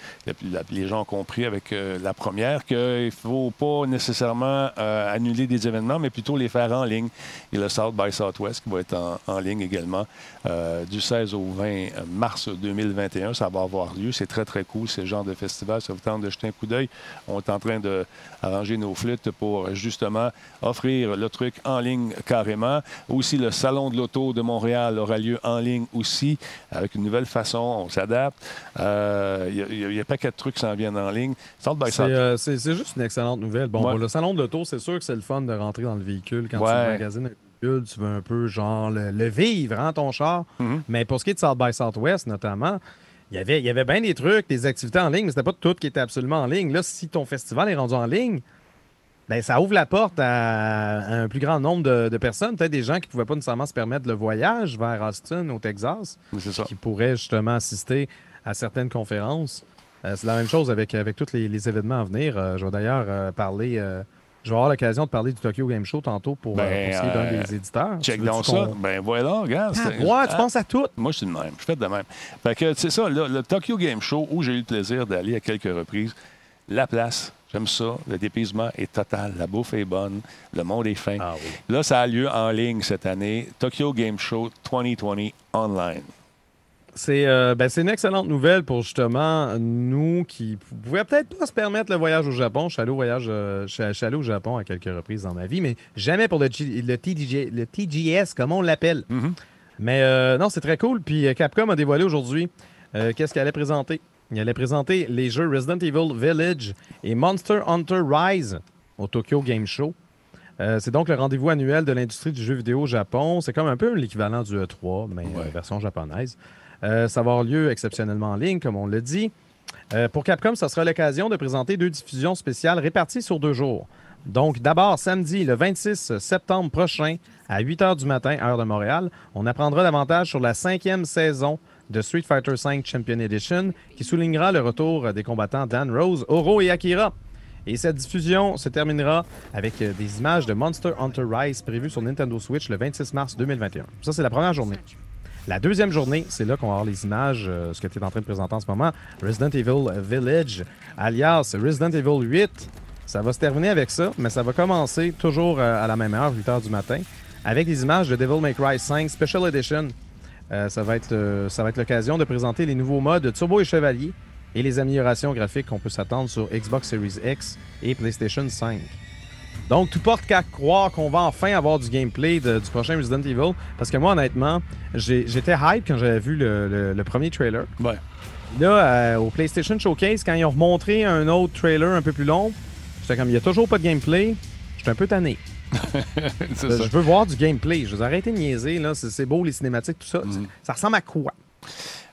les gens ont compris avec euh, la première qu'il ne faut pas nécessairement euh, annuler des événements, mais plutôt les faire en ligne. Et le South by Southwest qui va être en, en ligne également euh, du 16 au 20 mars 2021. Ça va avoir lieu. C'est très, très cool, ce genre de festival. Ça vous tente de jeter un coup d'œil. On est en train d'arranger nos flûtes pour justement offrir le truc en ligne carrément. Aussi, le Salon de l'Auto de Montréal aura lieu en ligne aussi, avec une nouvelle façon. On s'adapte. Euh, Il y, a- il y a- il y a un paquet de trucs qui s'en viennent en ligne. C'est euh, c'est- juste une excellente nouvelle. Bon, Ouais. le salon de l'auto, c'est sûr que c'est le fun de rentrer dans le véhicule. Quand tu Ouais. magasines un véhicule, tu veux un peu genre le, le vivre, hein, ton char. Mhm. Mais pour ce qui est de South by Southwest, notamment, il y avait, il y avait bien des trucs, des activités en ligne, mais c'était pas tout qui était absolument en ligne. Là, si ton festival est rendu en ligne, ben, ça ouvre la porte à, à un plus grand nombre de, de personnes. Peut-être des gens qui ne pouvaient pas nécessairement se permettre le voyage vers Austin, au Texas, ça. qui pourraient justement assister à certaines conférences. Euh, c'est la même chose avec, avec tous les, les événements à venir. Euh, je vais d'ailleurs euh, parler. je vais avoir l'occasion de parler du Tokyo Game Show tantôt pour, Ben, pour ce qui est d'un des éditeurs. Check donc ça. Ben voilà, regarde. Ah, ouais, tu Ah, penses à tout. Moi, je suis de même. Je fais de même. Fait que, c'est ça, là, le Tokyo Game Show, où j'ai eu le plaisir d'aller à quelques reprises, la place, j'aime ça. Le dépaysement est total. La bouffe est bonne. Le monde est fin. Ah oui. Là, ça a lieu en ligne cette année. Tokyo Game Show 2020 online. C'est euh, ben, c'est une excellente nouvelle pour justement nous qui pouvions peut-être pas se permettre le voyage au Japon. Je suis allé au voyage, euh, au Japon à quelques reprises dans ma vie, mais jamais pour le, TGS, comme on l'appelle. Mhm. Mais euh, non, c'est très cool. Puis euh, Capcom a dévoilé aujourd'hui qu'est-ce qu'elle allait présenter. Il allait présenter les jeux Resident Evil Village et Monster Hunter Rise au Tokyo Game Show. Euh, c'est donc le rendez-vous annuel de l'industrie du jeu vidéo au Japon. C'est comme un peu l'équivalent du E3, mais euh, Ouais. version japonaise. Euh, ça va avoir lieu exceptionnellement en ligne, comme on l'a dit. Euh, pour Capcom, ça sera l'occasion de présenter deux diffusions spéciales réparties sur deux jours. Donc, d'abord, samedi, le 26 septembre prochain, à 8 h du matin, heure de Montréal, on apprendra davantage sur la cinquième saison de Street Fighter V Champion Edition, qui soulignera le retour des combattants Dan Rose, Oro et Akira. Et cette diffusion se terminera avec euh, des images de Monster Hunter Rise prévues sur Nintendo Switch le 26 mars 2021. Ça, c'est la première journée. La deuxième journée, c'est là qu'on va avoir les images, euh, ce que tu es en train de présenter en ce moment, Resident Evil Village, alias Resident Evil 8. Ça va se terminer avec ça, mais ça va commencer toujours euh, à la même heure, 8 h du matin, avec des images de Devil May Cry 5 Special Edition. Euh, ça va être, euh, ça va être l'occasion de présenter les nouveaux modes Turbo et Chevalier et les améliorations graphiques qu'on peut s'attendre sur Xbox Series X et PlayStation 5. Donc, tout porte qu'à croire qu'on va enfin avoir du gameplay de- du prochain Resident Evil. Parce que moi, honnêtement, j'étais hype quand j'avais vu le, le- le premier trailer. Ouais. Là, euh, au PlayStation Showcase, quand ils ont remontré un autre trailer un peu plus long, j'étais comme, il n'y a toujours pas de gameplay. J'étais un peu tanné. Euh, ça. Je veux voir du gameplay. Je veux arrêter de niaiser. là. C'est c'est beau, les cinématiques, tout ça. Mhm. Ça ressemble à quoi?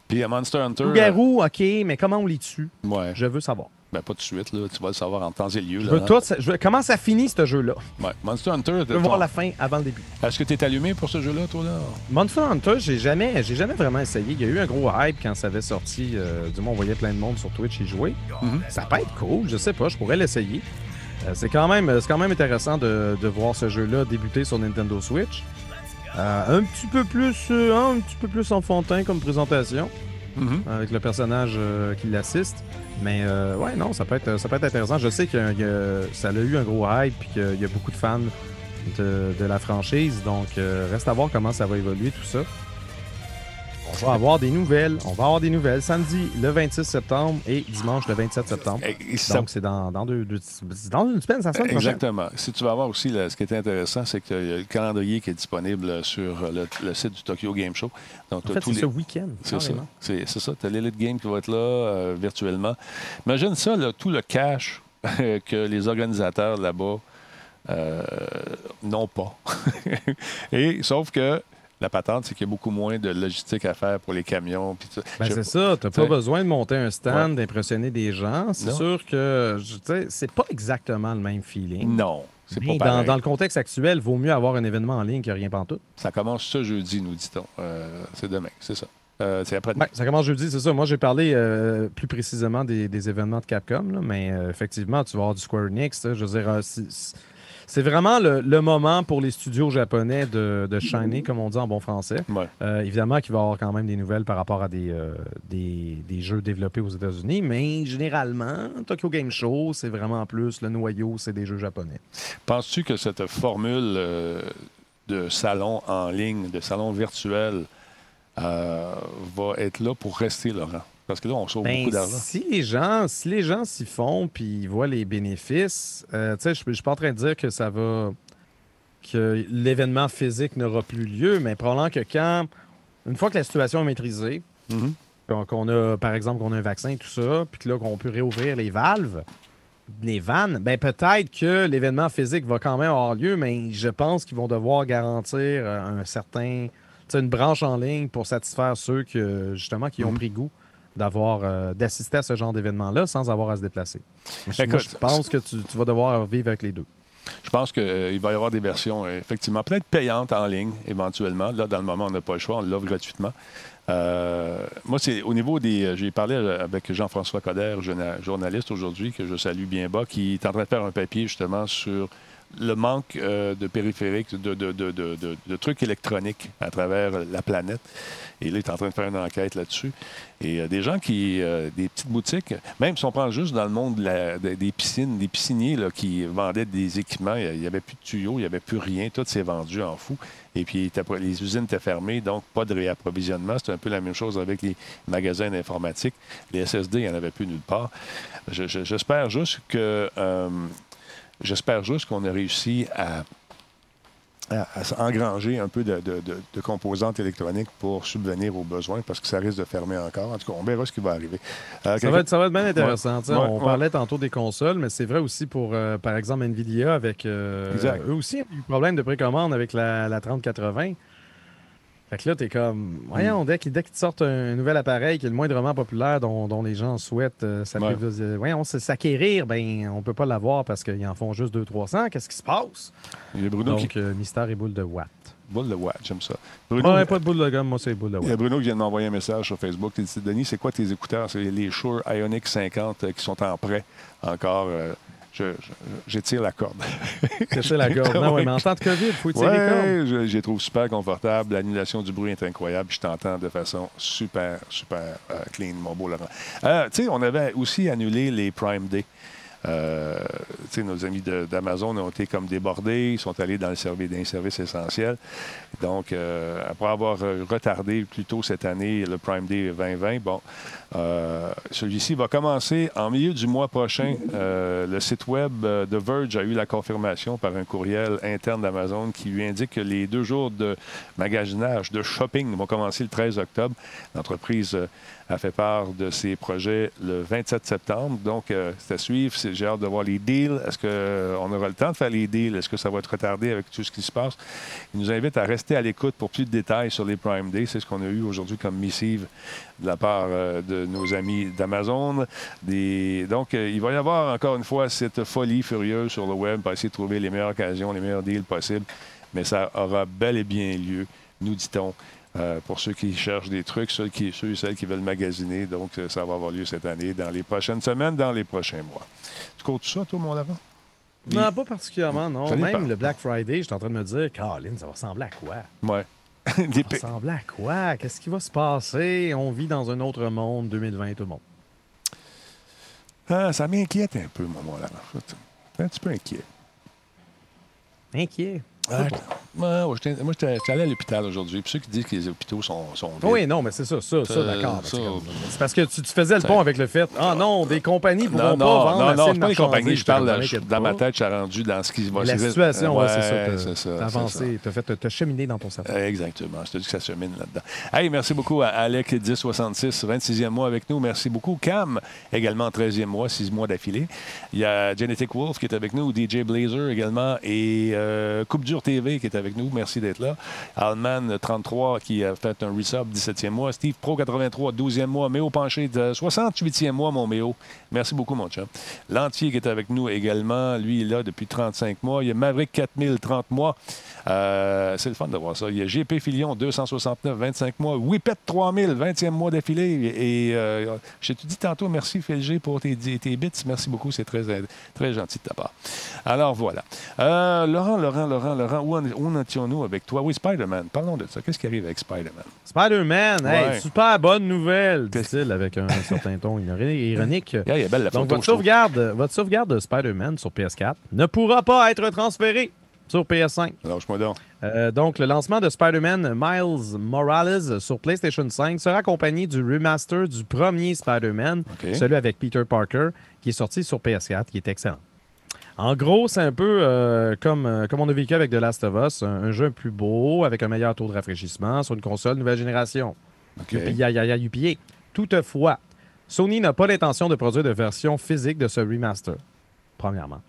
Puis à Monster Hunter. Loup-garou, OK, mais comment on les tue? euh, ouais. Je veux savoir. Ben, pas tout de suite, là. Tu vas le savoir en temps et lieu. Je là, veux tout. ça- je veux- comment ça finit, ce jeu-là? Ouais. Monster Hunter. Je veux voir la fin avant le début. Est-ce que tu es allumé pour ce jeu-là, toi, là? Monster Hunter, j'ai jamais, j'ai jamais vraiment essayé. Il y a eu un gros hype quand ça avait sorti. euh, du moins, on voyait plein de monde sur Twitch y jouer. Mhm. Ça peut être cool, je sais pas, je pourrais l'essayer. Euh, c'est quand même, c'est quand même intéressant de, de voir ce jeu-là débuter sur Nintendo Switch. Euh, un petit peu plus, euh, un petit peu plus enfantin comme présentation Mhm. avec le personnage euh, qui l'assiste. Mais euh, ouais, non, ça peut être, ça peut être intéressant. Je sais que ça a eu un gros hype et qu'il y a beaucoup de fans de, de la franchise. Donc, euh, reste à voir comment ça va évoluer tout ça. On va avoir des nouvelles. On va avoir des nouvelles samedi le 26 septembre et dimanche le 27 septembre. Ça- Donc, c'est dans, dans, deux, dans une semaine, ça semaine prochaine. Exactement. Si tu vas voir aussi, là, ce qui est intéressant, c'est qu'il y a le calendrier qui est disponible sur le, le site du Tokyo Game Show. Donc, En fait, c'est les- ce week-end. C'est ça. C'est c'est ça. Tu as l'Elite Game qui va être là euh, virtuellement. Imagine ça, là, tout le cash que les organisateurs là-bas euh, n'ont pas. Et sauf que la patente, c'est qu'il y a beaucoup moins de logistique à faire pour les camions. Ben, c'est ça, t'as pas t'sais- besoin de monter un stand, d'impressionner des gens. C'est sûr que c'est pas exactement le même feeling. Non, pas dans, dans le contexte actuel, vaut mieux avoir un événement en ligne que rien pantoute. Ça commence ce jeudi, nous dit-on. Euh, c'est demain, c'est ça. Euh, c'est après Ben, ça commence jeudi, c'est ça. Moi, j'ai parlé euh, plus précisément des, des événements de Capcom, là, mais effectivement, tu vas avoir du Square Enix. là, je veux dire, c'est- c'est- vraiment le, le moment pour les studios japonais de, de shiner, comme on dit en bon français. Ouais. Euh, évidemment qu'il va y avoir quand même des nouvelles par rapport à des, euh, des, des jeux développés aux États-Unis, mais généralement, Tokyo Game Show, c'est vraiment plus le noyau, c'est des jeux japonais. Penses-tu que cette formule euh, de salon en ligne, de salon virtuel, va être là pour rester, Laurent? Parce que là, on sauve Ben, beaucoup d'argent. si les gens si les gens s'y font puis ils voient les bénéfices, euh, tu sais, je je suis pas en train de dire que ça va que l'événement physique n'aura plus lieu, mais probablement que quand une fois que la situation est maîtrisée, Mhm. qu'on qu'on a par exemple qu'on a un vaccin et tout ça, puis que là qu'on peut réouvrir les valves, les vannes, ben peut-être que l'événement physique va quand même avoir lieu, mais je pense qu'ils vont devoir garantir euh, un certain une branche en ligne pour satisfaire ceux que justement qui ont Mhm. pris goût d'avoir euh, d'assister à ce genre d'événement-là sans avoir à se déplacer. Moi, Écoute, je pense que tu, tu vas devoir vivre avec les deux. Je pense qu'il va y avoir des versions, euh, effectivement, peut-être payantes en ligne, éventuellement. Là, dans le moment, on n'a pas le choix, on l'offre gratuitement. Euh, moi, c'est au niveau des. euh, J'ai parlé avec Jean-François Coder, journa- journaliste aujourd'hui, que je salue bien bas, qui est en train de faire un papier justement sur le manque euh, de périphériques, de, trucs électroniques à travers la planète. Et là, il est en train de faire une enquête là-dessus. Et euh, des gens qui, euh, des petites boutiques, même si on prend juste dans le monde des piscines, des pisciniers là, qui vendaient des équipements, il n'y avait plus de tuyaux, il n'y avait plus rien, tout s'est vendu en fou. Et puis, les usines étaient fermées, donc pas de réapprovisionnement. C'est un peu la même chose avec les magasins d'informatique. Les SSD, il n'y en avait plus nulle part. Je- je- J'espère juste que. J'espère juste qu'on a réussi à, à, engranger un peu de, de- de- de composantes électroniques pour subvenir aux besoins, parce que ça risque de fermer encore. En tout cas, on verra ce qui va arriver. Euh, Ça va, être, ça va être bien intéressant. Ouais, on ouais. parlait tantôt des consoles, mais c'est vrai aussi pour, euh, par exemple, Nvidia avec. euh, eux aussi, eu problème de précommande avec la, la 3080. Fait que là, t'es comme. Voyons, dès qu'ils dès qu'ils te sortent un, nouvel appareil qui est le moindrement populaire dont, dont les gens souhaitent euh, euh, voyons, s'acquérir, ben, on peut pas l'avoir parce qu'ils en font juste 200-300. Qu'est-ce qui se passe? Il y a Bruno Donc, euh, mystère et boule de watt. Boule de Watt, j'aime ça. Ouais, Bruno, pas de boule de gomme, moi, c'est boule de il y a watt. Bruno qui vient de m'envoyer un message sur Facebook. Il dit Denis, c'est quoi tes écouteurs? C'est les Shure Ionic 50 euh, qui sont en prêt encore. euh, J'étire la corde. Cacher la gorge. Non, ouais, mais en temps de COVID, il faut tirer les cordes. Ouais, je, je les trouve super confortables. L'annulation du bruit est incroyable. Je t'entends de façon super, super euh, clean, mon beau Laurent. Euh, tu sais, on avait aussi annulé les Prime Day. Euh, tu sais, nos amis d'Amazon ont été comme débordés. Ils sont allés dans le service, dans les services essentiels. Donc, euh, après avoir euh, retardé plus tôt cette année le Prime Day 2020, bon, euh, celui-ci va commencer en milieu du mois prochain. Le site web de Verge a eu la confirmation par un courriel interne d'Amazon qui lui indique que les deux jours de magasinage, de shopping vont commencer le 13 octobre. L'entreprise a fait part de ses projets le 27 septembre. Donc, c'est à suivre. J'ai hâte de voir les deals. Est-ce qu'on aura le temps de faire les deals? Est-ce que ça va être retardé avec tout ce qui se passe? Il nous invite à rester à l'écoute pour plus de détails sur les Prime Day. C'est ce qu'on a eu aujourd'hui comme missive de la part euh, de nos amis d'Amazon. Donc, euh, il va y avoir encore une fois cette folie furieuse sur le web pour essayer de trouver les meilleures occasions, les meilleurs deals possibles. Mais ça aura bel et bien lieu, nous dit-on, euh, pour ceux qui cherchent des trucs, ceux, qui, ceux et celles qui veulent magasiner. Donc, ça va avoir lieu cette année, dans les prochaines semaines, dans les prochains mois. Tu comptes ça, toi, mon avant? Non, pas particulièrement, non. Ça. Même le Black Friday, j'étais en train de me dire, Caroline, ça va ressembler à quoi? Ouais. Ça va ressembler à quoi? Qu'est-ce qui va se passer? On vit dans un autre monde, 2020, tout le monde. Ah, ça m'inquiète un peu, mon avant. Je suis un petit peu inquiet. Inquiet. Ouais, j'étais- moi, j'étais j'étais allé à l'hôpital aujourd'hui. Puis ceux qui disent que les hôpitaux sont, sont vides, Oui, non, mais c'est ça, ça, ça, Ça, d'accord. ça, C'est parce que tu, tu faisais le pont avec le fait, ah non, des compagnies pourront Non, pas non, vendre non, assez non, de c'est pas les compagnies. marchandises. Je parle te inquiète dans ma pas. tête, je suis rendu dans ce qui va La situation, ouais, c'est ça. T'as avancé, t'as fait, t'as cheminé dans ton cerveau. Euh, Exactement. Je te dis que ça chemine là-dedans. Hey, merci beaucoup à Alec 1066, 26e mois avec nous. Merci beaucoup. Cam, également 13e mois, 6 mois d'affilée. Il y a Genetic Wolf qui est avec nous, DJ Blazer également et euh, Coupe TV qui est avec nous. Merci d'être là. Alman 33 qui a fait un resub 17e mois. Steve Pro 83 12e mois. Méo Penché de 68e mois, mon Méo. Merci beaucoup, mon chum. L'entier qui est avec nous également. Lui, il est là depuis 35 mois. Il y a Maverick 4000, 30 mois. Euh, c'est le fun de voir ça. Il y a GP Filion, 269, 25 mois. Whippet 3000, 20e mois d'affilée. Et euh, je te dis tantôt, merci Phil G pour tes, tes bits. Merci beaucoup, c'est très, très gentil de ta part. Alors voilà. Euh, Laurent, Laurent, Laurent, Laurent, où en, étions-nous avec toi? Oui, Spider-Man. Parlons de ça. Qu'est-ce qui arrive avec Spider-Man? Spider-Man, hey, Ouais. super bonne nouvelle, dit-il avec un certain ton ironique. Yeah, il est belle la Donc, photo. votre sauvegarde, votre sauvegarde de Spider-Man sur PS4 ne pourra pas être transférée sur PS5. Lâche-moi donc. Euh, donc, le lancement de Spider-Man Miles Morales sur PlayStation 5 sera accompagné du remaster du premier Spider-Man, celui avec Peter Parker, qui est sorti sur PS4, qui est excellent. En gros, c'est un peu euh, comme, euh, comme on a vécu avec The Last of Us, un, un jeu plus beau, avec un meilleur taux de rafraîchissement sur une console nouvelle génération. OK. Youpi, ya, ya, ya, youpi. Toutefois, Sony n'a pas l'intention de produire de version physique de ce remaster, premièrement.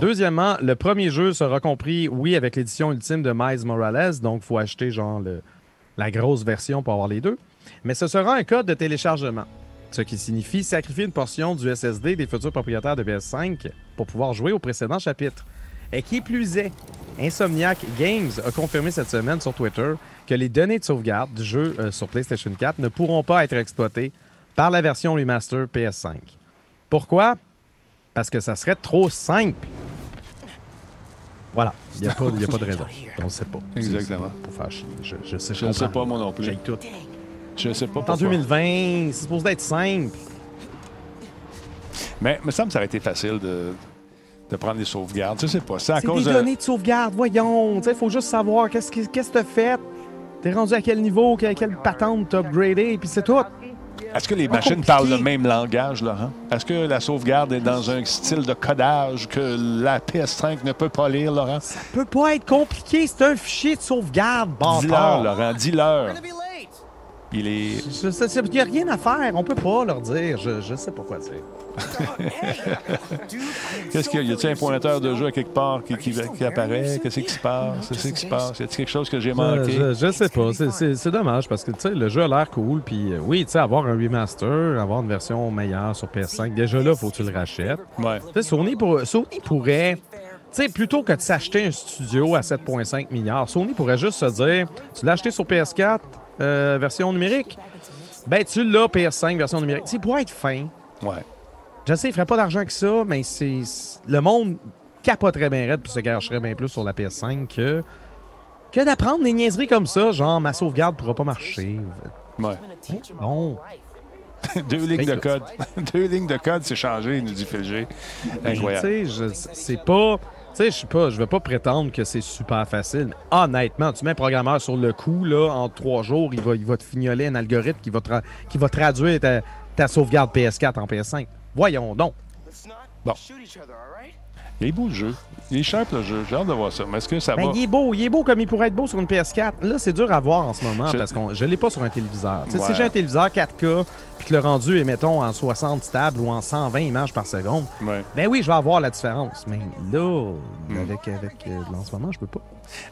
Deuxièmement, le premier jeu sera compris, oui, avec l'édition ultime de Miles Morales, donc il faut acheter genre le- la grosse version pour avoir les deux. Mais ce sera un code de téléchargement, ce qui signifie sacrifier une portion du SSD des futurs propriétaires de PS5 pour pouvoir jouer au précédent chapitre. Et qui plus est, Insomniac Games a confirmé cette semaine sur Twitter que les données de sauvegarde du jeu euh, sur PlayStation 4 ne pourront pas être exploitées par la version remaster PS5. Pourquoi? Parce que ça serait trop simple. Voilà, il n'y a, a pas de raison. On ne sait pas. Exactement. Pour faire chier. Je, je sais, Je ne sais pas, moi non plus. J'ai tout. Je ne sais pas En pourquoi. 2020, c'est supposé être simple. Mais il me semble que ça aurait été facile de, de prendre les sauvegardes. Je sais pas. C'est à cause des de. données de sauvegarde, voyons. Il faut juste savoir qu'est-ce que que t'as fait. T'es rendu à quel niveau, quelle, quelle patente t'as upgradé, puis c'est tout. Est-ce que les machines compliqué. parlent le même langage, Laurent? Est-ce que la sauvegarde est dans un style de codage que la PS5 ne peut pas lire, Laurent? Ça peut pas être compliqué, c'est un fichier de sauvegarde, Dis-leur, bâtard. Laurent, dis-leur. Il est. Il n'y a rien à faire, on peut pas leur dire. Je, je sais pas quoi dire. Qu'est-ce qu'il y a? Y a-t-il un pointeur de jeu à quelque part qui, qui- qui apparaît? Qu'est-ce qui se passe? Qu'est-ce qui se passe? Y a-t-il quelque chose que j'ai manqué? Je, je sais pas, c'est- dommage parce que tu sais, le jeu a l'air cool. Puis euh, oui, tu sais, avoir un remaster, avoir une version meilleure sur PS5, déjà là, faut que tu le rachètes. Ouais. Sony, pour- Sony pourrait, tu sais, plutôt que de s'acheter un studio à 7,5 milliards, Sony pourrait juste se dire tu l'as acheté sur PS4, euh, version numérique, ben tu l'as PS5, version numérique. C'est pour être fin. Ouais. Je sais, il ferait pas d'argent que ça, mais c'est le monde capoterait bien raide puis se gâcherait bien plus sur la PS5 que, que d'apprendre des niaiseries comme ça, genre ma sauvegarde pourra pas marcher. Ouais. Bon. Deux lignes de Écoute. code. Deux lignes de code, c'est changé, il nous dit. Incroyable. Tu sais, je- c'est pas. Tu sais, je sais pas, je vais pas prétendre que c'est super facile. mais honnêtement, tu mets un programmeur sur le coup, là, en trois jours, il va, il va te fignoler un algorithme qui va, tra- qui va traduire ta, ta sauvegarde PS4 en PS5. Voyons donc. Bon. Il est beau le jeu. Il est sharp le jeu. J'ai hâte de voir ça. Mais est-ce que ça Ben, va? il est beau, il est beau comme il pourrait être beau sur une PS4. Là, c'est dur à voir en ce moment Je- parce que je l'ai pas sur un téléviseur. Ouais. Si j'ai un téléviseur 4K puis que le rendu est, mettons, en 60 stable ou en 120 images par seconde, Ouais. ben oui, je vais avoir la différence. Mais là, Hmm. avec, avec euh, en ce moment, je peux pas.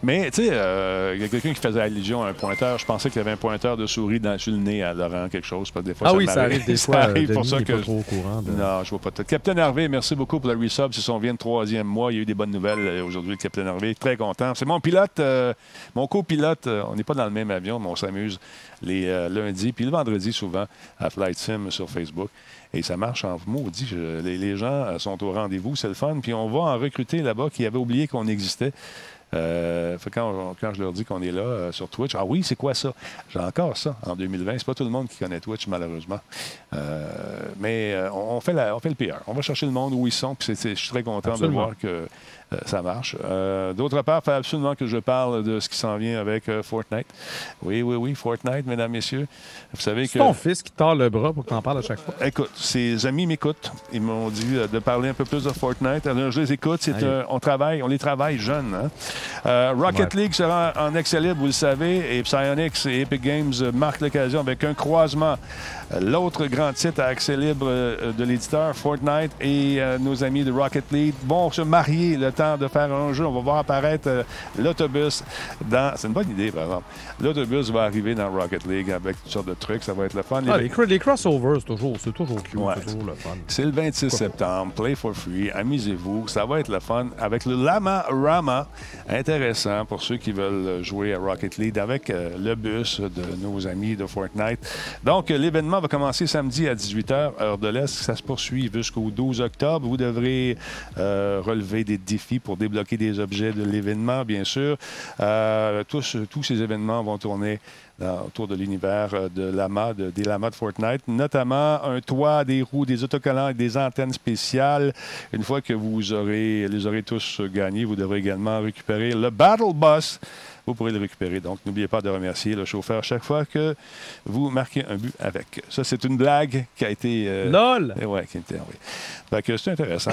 Mais, tu sais, euh, il y a quelqu'un qui faisait allusion à un pointeur. Je pensais qu'il y avait un pointeur de souris dans, le nez à Laurent, quelque chose. Parce que des fois, ah oui, ça arrive des Ça fois. arrive euh, pour ça que. pas trop au courant. de- Non, je vois pas tout. Capitaine Hervé, merci beaucoup pour le resub. C'est son vient de troisième mois. Il y a eu des bonnes nouvelles euh, aujourd'hui, le Capitaine Hervé. Très content. C'est mon pilote, euh, mon copilote. on n'est pas dans le même avion, mais on s'amuse les euh, lundis puis le vendredi souvent à Flight Sim sur Facebook. Et ça marche en maudit. Je- les, les gens euh, sont au rendez-vous. C'est le fun. Puis on va en recruter là-bas qui avaient oublié qu'on existait. Euh, fait quand, quand je leur dis qu'on est là euh, sur Twitch, ah oui, c'est quoi ça? J'ai encore ça en 2020. C'est pas tout le monde qui connaît Twitch, malheureusement. Euh, mais on, fait la, on fait le PR. On va chercher le monde où ils sont. Puis je suis très content Absolument. de voir que ça marche. Euh, D'autre part, il faut absolument que je parle de ce qui s'en vient avec euh, Fortnite. Oui, oui, oui, Fortnite, mesdames, messieurs. Vous savez C'est que. ton fils qui tord le bras pour que t'en parles à chaque fois. Écoute, ses amis m'écoutent. Ils m'ont dit euh, de parler un peu plus de Fortnite. Alors, je les écoute. C'est un- on travaille, on les travaille jeunes. hein. Euh, Rocket Ouais. League sera en accès libre, vous le savez, et Psyonix et Epic Games euh, marquent l'occasion avec un croisement. L'autre grand titre à accès libre euh, de l'éditeur, Fortnite, et euh, nos amis de Rocket League vont se marier le temps de faire un jeu. On va voir apparaître euh, l'autobus dans... C'est une bonne idée, par exemple. L'autobus va arriver dans Rocket League avec toutes sortes de trucs. Ça va être le fun. Ah, Les- les, cro- les crossovers, c'est toujours, c'est toujours cute, Ouais. c'est toujours le fun. c'est le 26 septembre. Play for free. Amusez-vous. Ça va être le fun avec le Lama Rama. Intéressant pour ceux qui veulent jouer à Rocket League avec le bus de nos amis de Fortnite. Donc, l'événement va commencer samedi à 18h, heure de l'Est. Ça se poursuit jusqu'au 12 octobre. Vous devrez euh, relever des défis pour débloquer des objets de l'événement, bien sûr. Euh, tous, tous ces événements vont tourner autour de l'univers euh, de Lama, de- des Lamas de Fortnite, notamment un toit, des roues, des autocollants et des antennes spéciales. Une fois que vous aurez, les aurez tous gagnés, vous devrez également récupérer le Battle Bus. Vous pourrez le récupérer. Donc, n'oubliez pas de remercier le chauffeur chaque fois que vous marquez un but avec. Ça, c'est une blague qui a été... euh, LOL! eh ouais, qui oui. Fait que c'est intéressant.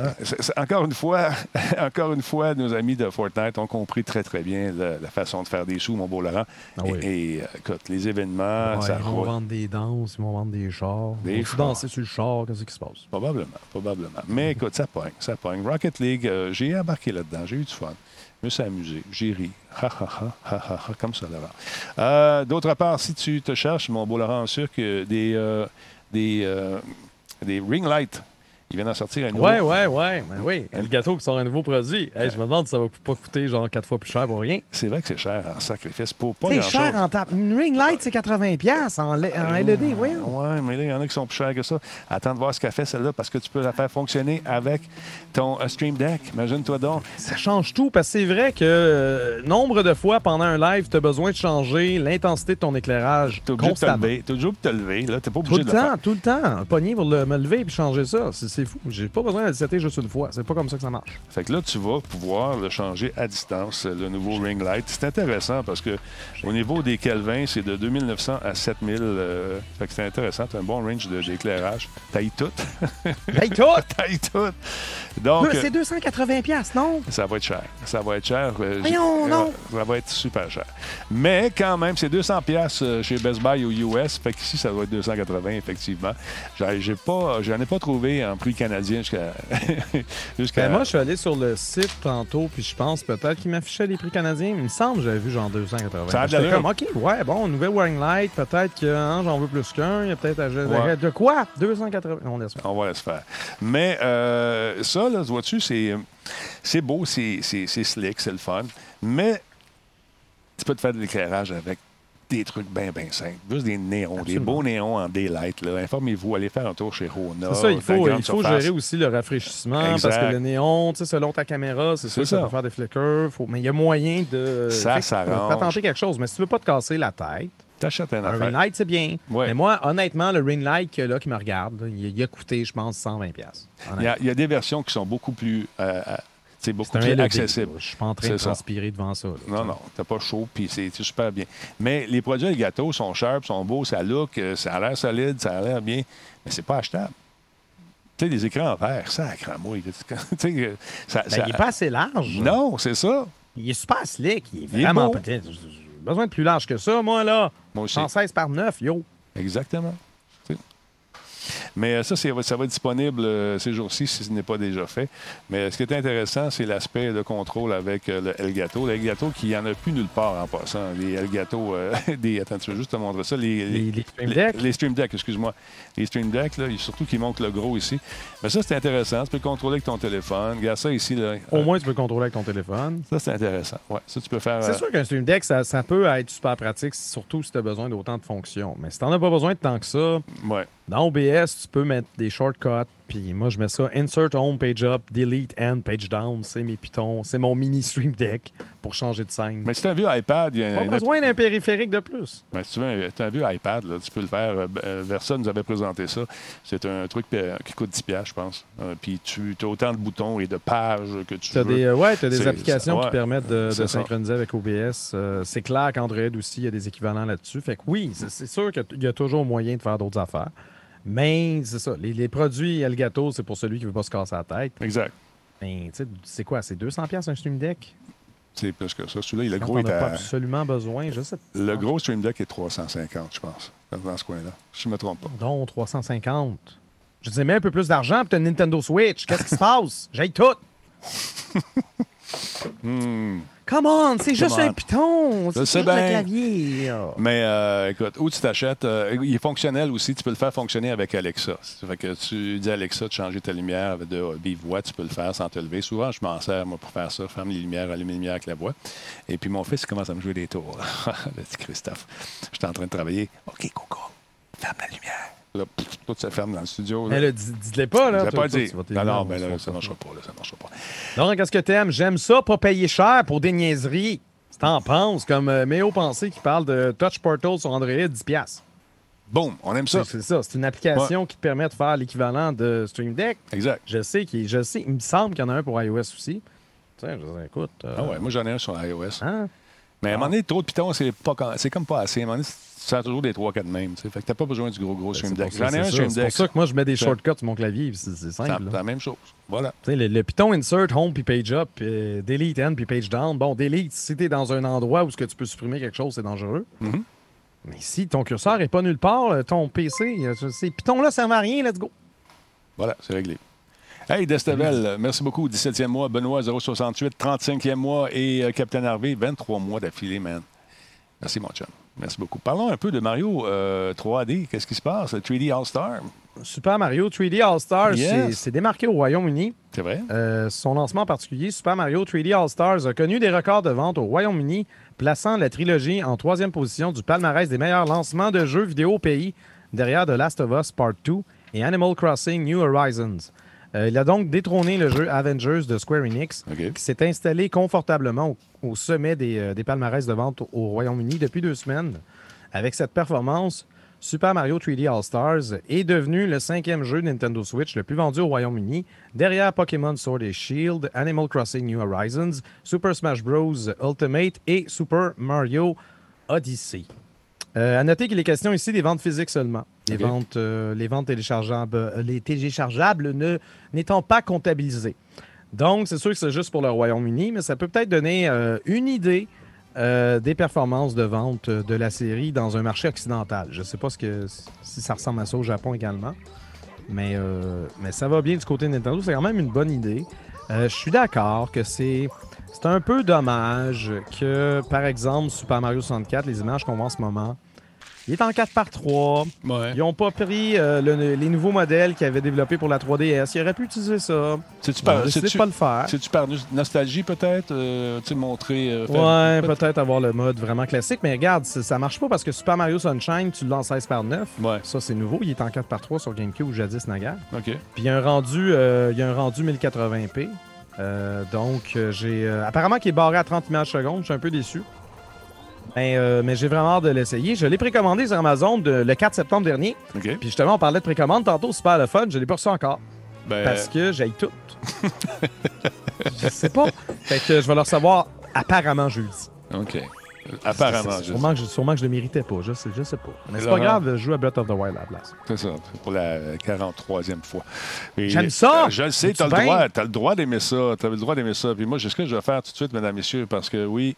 Encore une fois, encore une fois, nos amis de Fortnite ont compris très, très bien la, la façon de faire des sous, mon beau Laurent. Ah oui. Et, et, euh, écoute, les événements, Ouais, ça ils vont vendre des danses, ils vont vendre des chars. Des Ils danser sur le char, qu'est-ce qui se passe? Probablement, probablement. Mais écoute, ça pogne, ça pogne. Rocket League, euh, j'ai embarqué là-dedans, j'ai eu du fun. Je me suis amusé, j'ai ri. Ha, ha, ha, ha, ha, comme ça, Laurent. Euh, D'autre part, si tu te cherches, mon beau Laurent, sûr que des, euh, des, euh, des ring lights, ils viennent en sortir un nouveau. Ouais, ouais, ouais. Ben oui, le gâteau qui sort un nouveau produit. Hey, je me demande si ça va pas coûter genre quatre fois plus cher pour rien. C'est vrai que c'est cher en sacrifice pour pas C'est cher en tape. Une ring light, c'est 80$ en, le- en LED, oui. Ouais, mais là, il y en a qui sont plus chers que ça. Attends de voir ce qu'a fait celle-là parce que tu peux la faire fonctionner avec ton euh, Stream Deck. Imagine-toi donc. Ça change tout parce que c'est vrai que euh, nombre de fois pendant un live, tu as besoin de changer l'intensité de ton éclairage T'es obligé de te lever. T'es obligé de te lever. Là, t'es pas Tout le de le faire. temps, tout le temps. Pogner pour le, me lever et changer ça. C'est c'est fou. J'ai pas besoin de le setter juste une fois. C'est pas comme ça que ça marche. Fait que là, tu vas pouvoir le changer à distance, le nouveau ring light. C'est intéressant parce que au niveau des Kelvin, c'est de 2900 à 7000. euh, fait que c'est intéressant. Tu as un bon range d'éclairage. Taille tout. Hey, tout! Taille tout. Donc, C'est 280$, non? Ça va être cher. Ça va être cher. Euh, Voyons, non. Ça va être super cher. Mais quand même, c'est 200 pièces chez Best Buy aux US. Fait qu'ici, ça va être 280, effectivement. J'en ai pas trouvé en prix canadien jusqu'à... Ben, moi, je suis allé sur le site tantôt, puis je pense peut-être qu'il m'affichait les prix canadiens. Il me semble que j'avais vu genre 280. Ça a de comme, OK, ouais, bon, nouvelle Warring Light, peut-être que hein, j'en veux plus qu'un. Il y a peut-être à Ouais. De quoi? 280. On laisse faire. On va laisser faire. Mais euh, ça, là, vois-tu, c'est, c'est beau, c'est slick, c'est le fun. Mais tu peux te faire de l'éclairage avec des trucs bien, bien simples. Juste des néons, des beaux néons en daylight. Là. Informez-vous, allez faire un tour chez Rona. C'est ça, il faut, il faut gérer aussi le rafraîchissement Exact. parce que le néon, tu sais, selon ta caméra, c'est sûr que ça ça. peut faire des flickers. Faut... Mais il y a moyen de. Ça. Tu peux tenter quelque chose, mais si tu veux pas te casser la tête, T'achètes un un affaire. ring light, c'est bien. Ouais. Mais moi, honnêtement, le ring light là, qui me regarde, là, il, a coûté, je pense, 120$. Il y, a, il y a des versions qui sont beaucoup plus, euh, euh, c'est beaucoup plus LED. accessible. Je suis pas en train de transpirer devant ça. là. Non, non, t'as pas chaud, puis c'est super bien. Mais les produits Elgato sont sharp, sont beaux, ça look, euh, ça a l'air solide, ça a l'air bien, mais c'est pas achetable. Tu sais, les écrans en verre, ça. Tu sais, ça, Ben, ça- il est pas assez large. Non, c'est ça. Il est super slick. Il est vraiment peut-être. J'ai besoin de plus large que ça, moi, là. Moi aussi. 116 par 9, yo. Exactement. Mais euh, ça, ça va être disponible euh, ces jours-ci si ce n'est pas déjà fait. Mais ce qui est intéressant, c'est l'aspect de contrôle avec euh, le Elgato. Le Elgato qui n'y en a plus nulle part en passant. Les Elgato, euh, des, attends, tu veux juste te montrer ça. Les, Les- les Stream Deck? Les, Stream Deck, excuse-moi. Les Stream Deck, là, surtout qui montrent le gros ici. Mais ça, c'est intéressant. Tu peux le contrôler avec ton téléphone. Regarde ça ici. Là. Au moins, tu peux le contrôler avec ton téléphone. Ça, c'est intéressant. Ouais, ça, tu peux faire. C'est euh, sûr qu'un Stream Deck, ça, ça peut être super pratique, surtout si tu as besoin d'autant de fonctions. Mais si tu n'en as pas besoin de tant que ça, ouais. Dans OBS, tu peux mettre des shortcuts. Puis moi, je mets ça Insert Home, Page Up, Delete and Page Down. C'est mes pitons. C'est mon mini Stream Deck pour changer de scène. Mais si tu as vu iPad, il y a pas un- besoin d'un périphérique de plus. Ben, si tu veux, tu as vu iPad, là, tu peux le faire. euh, euh, Versa nous avait présenté ça. C'est un truc euh, qui coûte 10$, piastres, je pense. Puis tu as autant de boutons et de pages que tu Tu as veux. des, euh, ouais, t'as des C'est- applications ouais, qui permettent de, synchroniser avec OBS. Euh, c'est clair qu'Android aussi, il y a des équivalents là-dessus. Fait que oui, c'est sûr qu'il y a toujours moyen de faire d'autres affaires. Mais c'est ça, les, les produits Elgato, c'est pour celui qui ne veut pas se casser la tête. Exact. Mais tu sais, c'est quoi, c'est 200$ piastres un Stream Deck? C'est plus que ça. Celui-là, le Quand gros on est n'a pas à... absolument besoin, je sais pas. Le gros Stream Deck est 350, je pense, dans ce coin-là. Si je ne me trompe pas. Non, 350. Je disais, mets un peu plus d'argent pour une Nintendo Switch. Qu'est-ce qui se passe? J'ai tout. Hmm. Come on, c'est juste on. un piton. C'est le bien. clavier. Mais euh, écoute, où tu t'achètes, euh, il est fonctionnel aussi. Tu peux le faire fonctionner avec Alexa. Ça fait que tu dis à Alexa de changer ta lumière de vive voix, tu peux le faire sans te lever. Souvent, je m'en sers, moi, pour faire ça. Ferme les lumières, allume les lumières avec la voix. Et puis, mon fils il commence à me jouer des tours. le petit Christophe. J'étais en train de travailler. OK, Coco, ferme la lumière. Là, pff, tout se ferme dans le studio. Mais Là. là, dis- dis-le pas, là. Je pas dire. Non, non, on se là, ça ne marchera pas. Là, ça marchera pas. Donc, qu'est-ce que t'aimes? J'aime ça, pas payer cher pour des niaiseries. Si t'en penses, comme euh, Méo Pensée qui parle de Touch Portal sur Android, 10$. piastres. Boum, on aime ça. C'est ça. C'est une application qui te permet de faire l'équivalent de Stream Deck. Exact. Je sais, qu'il- je sais, il me semble qu'il y en a un pour iOS aussi. Tu sais, je dis, écoute. euh, Ah ouais, moi, j'en ai un sur iOS. hein? Mais à un moment donné, trop de pitons, c'est pas c'est comme pas assez. À un moment donné, tu sens toujours des 3-4 mêmes. Fait que t'as pas besoin du gros, gros Stream Ben, C'est Deck. ça- J'en ai un c'est Stream ça. Pour ça que moi, je mets des Ça. shortcuts sur mon clavier. C'est c'est C'est simple. la même chose. Voilà. Le, le Python insert, home puis page up, puis delete end puis page down. Bon, delete, si tu es dans un endroit où ce que tu peux supprimer quelque chose, c'est dangereux. Mhm. Mais si ton curseur n'est pas nulle part, euh, ton PC, euh, ces Python-là servent à rien, let's go. Voilà, c'est réglé. Hey, Destavel, merci beaucoup. 17e mois, Benoît 068, 35e mois et euh, Capitaine Harvey, 23 mois d'affilée, man. Merci, mon chum. Merci beaucoup. Parlons un peu de Mario euh, 3D. Qu'est-ce qui se passe? Le 3D All-Star, Super Mario 3D All-Stars, Yes. c'est démarqué au Royaume-Uni. c'est vrai? Euh, son lancement en particulier, Super Mario 3D All-Stars, a connu des records de vente au Royaume-Uni, plaçant la trilogie en troisième position du palmarès des meilleurs lancements de jeux vidéo au pays, derrière The Last of Us Part 2 et Animal Crossing New Horizons. Euh, il a donc détrôné le jeu Avengers de Square Enix, qui s'est installé confortablement au, au sommet des, euh, des palmarès de vente au, au Royaume-Uni depuis deux semaines. Avec cette performance, Super Mario 3D All-Stars est devenu le cinquième jeu Nintendo Switch le plus vendu au Royaume-Uni, derrière Pokémon Sword et Shield, Animal Crossing New Horizons, Super Smash Bros. Ultimate et Super Mario Odyssey. Euh, à noter qu'il est question ici des ventes physiques seulement. Les, ventes, euh, les ventes téléchargeables, euh, les téléchargeables ne- n'étant pas comptabilisées. Donc, c'est sûr que c'est juste pour le Royaume-Uni, mais ça peut peut-être donner euh, une idée des performances de vente de la série dans un marché occidental. Je ne sais pas ce que, si ça ressemble à ça au Japon également, mais, euh, mais ça va bien du côté de Nintendo. C'est quand même une bonne idée. Euh, je suis d'accord que c'est c'est un peu dommage que, par exemple, Super Mario 64, les images qu'on voit en ce moment, il est en 4 par 3 Ouais. Ils n'ont pas pris euh, le- les nouveaux modèles qu'ils avaient développés pour la 3DS. Ils auraient pu utiliser ça. C'est-tu par, pas le faire. c'est-tu par nos- nostalgie, peut-être? euh, tu sais, montrer... euh, Ouais, peut- peut-être avoir le mode vraiment classique, mais regarde, ça, marche pas parce que Super Mario Sunshine, tu l'as en 16 par 9. Ouais, Ça, c'est nouveau. Il est en 4 par 3 sur GameCube ou jadis naguère. OK. Puis il y a un rendu, il y a un rendu 1080p. Euh, donc, j'ai. apparemment, qu'il est barré à 30 images secondes. Je suis un peu déçu. Mais, euh, mais j'ai vraiment hâte de l'essayer. Je l'ai précommandé sur Amazon de- le 4 septembre dernier. Puis justement, on parlait de précommande tantôt, super le fun. Je l'ai pas reçu encore. Ben, Parce que j'ai tout. je sais pas. Fait que je vais le recevoir apparemment jeudi. OK. Apparemment, C'est- Sûrement que, je, sûrement que je le méritais pas. Je sais, je sais pas. Mais c'est Laurent. pas grave, je joue à Breath of the Wild à la place. C'est ça, pour la 43e fois. Et, J'aime ça! euh, Je le sais, Es-tu tu as le droit, t'as le droit d'aimer ça. Tu as le droit d'aimer ça. Puis moi, sais ce que je vais faire tout de suite, mesdames, messieurs, parce que oui,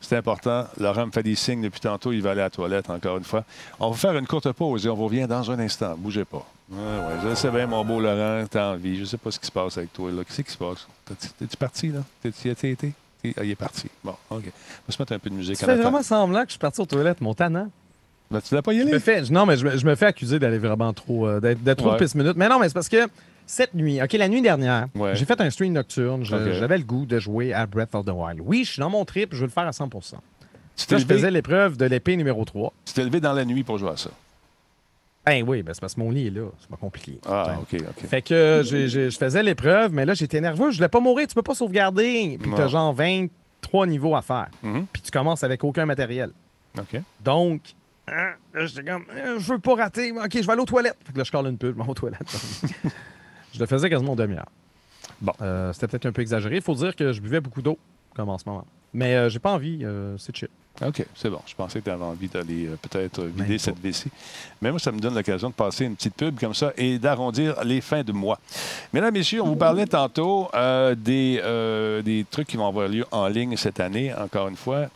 c'est important. Laurent me fait des signes depuis tantôt. Il va aller à la toilette, encore une fois. On va faire une courte pause et on revient dans un instant. Bougez pas. Ouais, ouais, je sais bien, mon beau Laurent, t'as envie. Je sais pas ce qui se passe avec toi. Qu'est-ce qui se passe? T'es- T'es-tu parti, là? T'es-tu été? Ah, il est parti. Bon, OK. On va se mettre un peu de musique fais attendant. vraiment semblant que je suis parti aux toilettes, mon tannant. Ben, tu l'as pas y Je aller? me fais, non, mais je me, je me fais accuser d'aller vraiment trop, euh, d'être, trop Ouais. de pisse minute. Mais non, mais c'est parce que cette nuit, OK, la nuit dernière, Ouais. j'ai fait un stream nocturne. J'avais le goût de jouer à Breath of the Wild. Oui, je suis dans mon trip, je veux le faire à 100 Tu t'es Là, je faisais l'épreuve de l'épée numéro 3. tu t'es levé dans la nuit pour jouer à ça? Ben oui, ben c'est parce que mon lit est là. C'est pas compliqué. Ah. OK, OK. Fait que je faisais l'épreuve, mais là, j'étais nerveux. Je voulais pas mourir. Tu peux pas sauvegarder. Puis t'as genre 23 niveaux à faire. Mhm. Puis tu commences avec aucun matériel. OK. Donc, hein, j'étais comme, je veux pas rater. OK, je vais aller aux toilettes. Fait que là, je colle une pub, je vais aux toilettes. je le faisais quasiment en demi-heure. Bon. Euh, C'était peut-être un peu exagéré. Il faut dire que je buvais beaucoup d'eau, comme en ce moment. Mais euh, j'ai pas envie. euh, c'est chill. OK, c'est bon. Je pensais que tu avais envie d'aller euh, peut-être euh, vider cette vessie. Mais moi, ça me donne l'occasion de passer une petite pub comme ça et d'arrondir les fins de mois. Mesdames, Messieurs, on vous parlait tantôt des, des trucs qui vont avoir lieu en ligne cette année, encore une fois.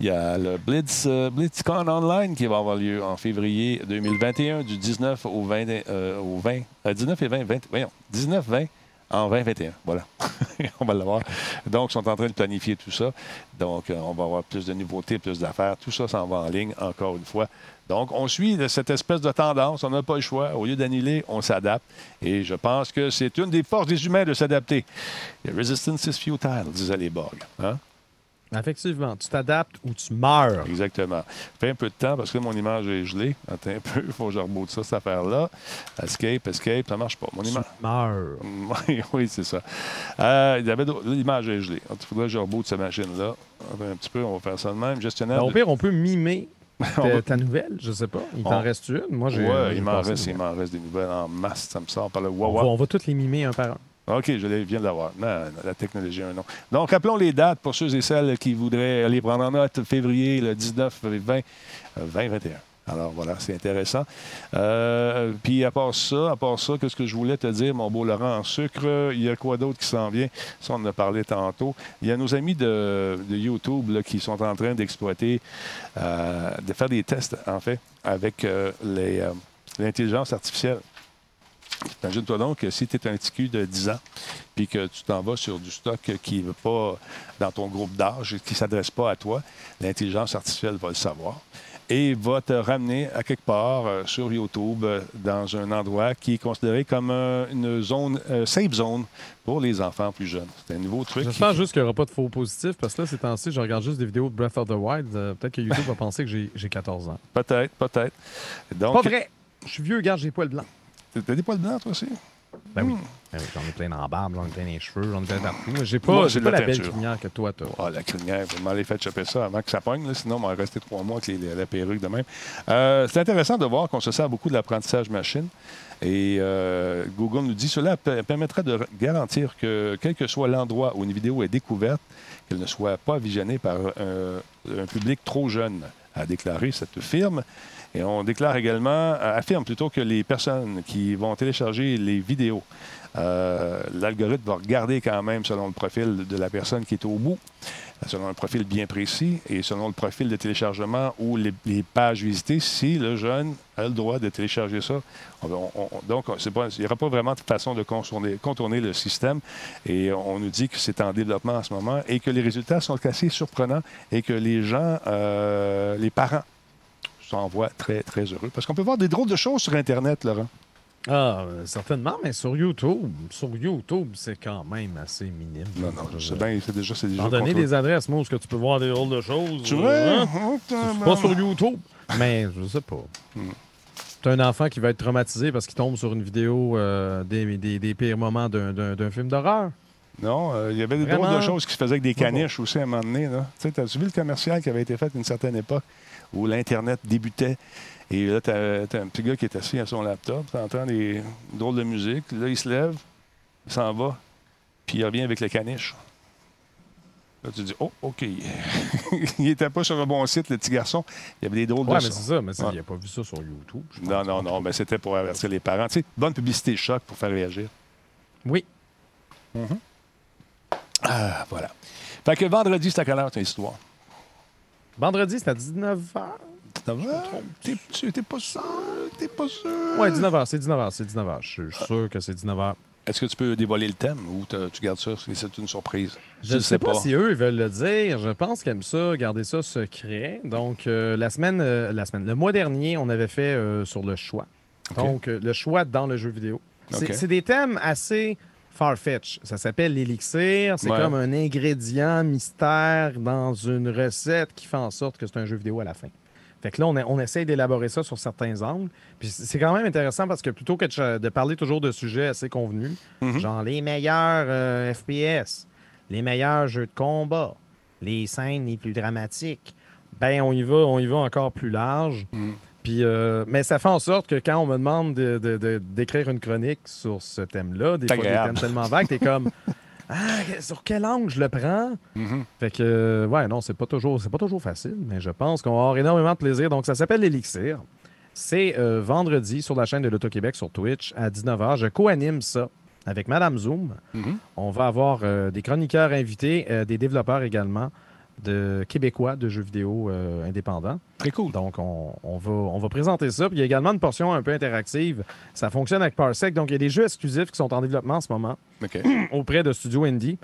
Il y a le Blitz, euh, BlitzCon Online qui va avoir lieu en février 2021, du 19 au 20, euh, au 20 euh, 19 et 20, 20, voyons, 19, 20 en 2021. Voilà. on va l'avoir. Donc, ils sont en train de planifier tout ça. Donc, euh, on va avoir plus de nouveautés, plus d'affaires. Tout ça s'en va en ligne, encore une fois. Donc, on suit cette espèce de tendance. On n'a pas le choix. Au lieu d'annuler, on s'adapte. Et je pense que c'est une des forces des humains de s'adapter. Resistance is futile, disaient les Borg. Hein? Effectivement, tu t'adaptes ou tu meurs. Exactement. Fait un peu de temps parce que mon image est gelée. Attends un peu, il faut que je reboot ça, cette affaire-là. Escape, escape, ça marche pas. Mon Tu image. meurs. Oui, oui, c'est ça. Euh, il y avait d'autres- L'image est gelée. Il faudrait que je reboot cette machine-là. Un petit peu, on va faire ça de même. Gestionnaire. Ben, au pire, on peut mimer ta, ta nouvelle, je sais pas. Il t'en On- reste une. Moi, j'ai. Ouais, j'ai il m'en reste, il m'en reste des nouvelles en masse, ça me sort par le On va, on va toutes les mimer un par un. OK, je viens de l'avoir. Non, la technologie a un nom. Donc, rappelons les dates pour ceux et celles qui voudraient aller prendre en note. Février, le 19, 20, euh, 2021. Alors voilà, c'est intéressant. Euh, puis à part ça, à part ça, qu'est-ce que je voulais te dire, mon beau Laurent, en sucre, il y a quoi d'autre qui s'en vient? Ça, on en a parlé tantôt. Il y a nos amis de, YouTube qui sont en train d'exploiter, euh, de faire des tests, en fait, avec les, euh, l'intelligence artificielle. Imagine-toi donc que si tu es un petit cul de 10 ans, puis que tu t'en vas sur du stock qui ne va pas dans ton groupe d'âge, qui ne s'adresse pas à toi, l'intelligence artificielle va le savoir et va te ramener à quelque part euh, sur YouTube euh, dans un endroit qui est considéré comme euh, une zone, euh, safe zone pour les enfants plus jeunes. C'est un nouveau truc. qui- J'espère juste qu'il n'y aura pas de faux positifs parce que là, ces temps-ci, je regarde juste des vidéos de Breath of the Wild. Peut-être que YouTube va penser que j'ai j'ai 14 ans. Peut-être, peut-être. Donc, Pas vrai! Je suis vieux, regarde, j'ai poils blancs. T'as des poils blancs, toi aussi? Ben oui. Ben oui, j'en ai plein dans la barbe, j'en ai plein dans les cheveux, j'en ai plein partout. J'ai pas, Moi, j'ai pas la belle crinière que toi, t'as. Ah, la crinière, vous m'allez fait choper ça avant que ça pogne, là, sinon on va rester trois mois avec les- les- la perruque de même. Euh, c'est intéressant de voir qu'on se sert beaucoup de l'apprentissage machine. Et euh, Google nous dit cela per- permettra de garantir que, quel que soit l'endroit où une vidéo est découverte, qu'elle ne soit pas visionnée par un, un public trop jeune, a déclaré cette firme. Et on déclare également, euh, affirme plutôt que les personnes qui vont télécharger les vidéos, euh, l'algorithme va regarder quand même selon le profil de la personne qui est au bout, selon un profil bien précis et selon le profil de téléchargement ou les, pages visitées, si le jeune a le droit de télécharger ça. Donc, il n'y aura pas vraiment de façon de contourner, contourner le système. Et on nous dit que c'est en développement en ce moment et que les résultats sont assez surprenants et que les gens, euh, les parents, s'en voient très, très heureux. Parce qu'on peut voir des drôles de choses sur Internet, Laurent. Ah, euh, certainement, mais sur YouTube, sur YouTube, c'est quand même assez minime. Non, non, je sais bien, c'est déjà, c'est déjà donner des adresses, moi, où que tu peux voir des drôles de choses. Tu vois? hein? C'est pas sur YouTube. Mais je sais pas. Hmm. T'as un enfant qui va être traumatisé parce qu'il tombe sur une vidéo euh, des, des- des pires moments d'un- film d'horreur. Non, euh, il y avait des drôles de choses qui se faisaient avec des caniches aussi à un moment donné. là. Tu sais, t'as-tu vu le commercial qui avait été fait à une certaine époque? Où l'Internet débutait? Et là, t'as t'as un petit gars qui est assis à son laptop, t'entends des drôles de musique. Là, il se lève, il s'en va, puis il revient avec le caniche. Là, tu dis, oh, OK. il n'était pas sur le bon site, le petit garçon. Il y avait des drôles Ouais, de mais c'est ça, mais Ouais. il n'a pas vu ça sur YouTube. Non, non, non, mais c'était pour avertir les parents. Tu sais, bonne publicité choc pour faire réagir. Oui. Ah, voilà. Fait que vendredi, c'est à quelle heure ton histoire? Vendredi, c'est à 19h. T'es pas sûr? T'es pas sûr? Ouais, 19h, c'est 19h, c'est 19h. Je suis suis sûr que c'est 19h. Est-ce que tu peux dévoiler le thème ou tu gardes ça? C'est une surprise. Je ne sais pas, si eux ils veulent le dire. Je pense qu'ils aiment ça, garder ça secret. Donc, euh, la semaine, euh, la semaine, le mois dernier, on avait fait euh, sur le choix. Donc, le choix dans le jeu vidéo. C'est des thèmes assez far-fetch. Ça s'appelle l'élixir. C'est Ouais. comme un ingrédient mystère dans une recette qui fait en sorte que c'est un jeu vidéo à la fin. Fait que là, on, a- on essaye d'élaborer ça sur certains angles. Puis c'est quand même intéressant parce que plutôt que de parler toujours de sujets assez convenus, Mhm. genre les meilleurs euh, FPS, les meilleurs jeux de combat, les scènes les plus dramatiques, ben on y va, on y va encore plus large. Mhm. Puis, euh, mais ça fait en sorte que quand on me demande de- de- de- d'écrire une chronique sur ce thème-là, des fois des thèmes tellement vagues, t'es comme Ah, sur quel angle je le prends? Mhm. Fait que, euh, ouais, non, c'est pas toujours, c'est pas toujours facile, mais je pense qu'on va avoir énormément de plaisir. Donc, ça s'appelle l'Élixir. C'est euh, vendredi sur la chaîne de l'Auto-Québec sur Twitch à 19h. Je co-anime ça avec Madame Zoom. Mhm. On va avoir euh, des chroniqueurs invités, des développeurs également, de québécois de jeux vidéo euh, indépendants. Très cool. Donc, on, on va, on va présenter ça. Puis, il y a également une portion un peu interactive. Ça fonctionne avec Parsec. Donc, il y a des jeux exclusifs qui sont en développement en ce moment auprès de Studio Indie.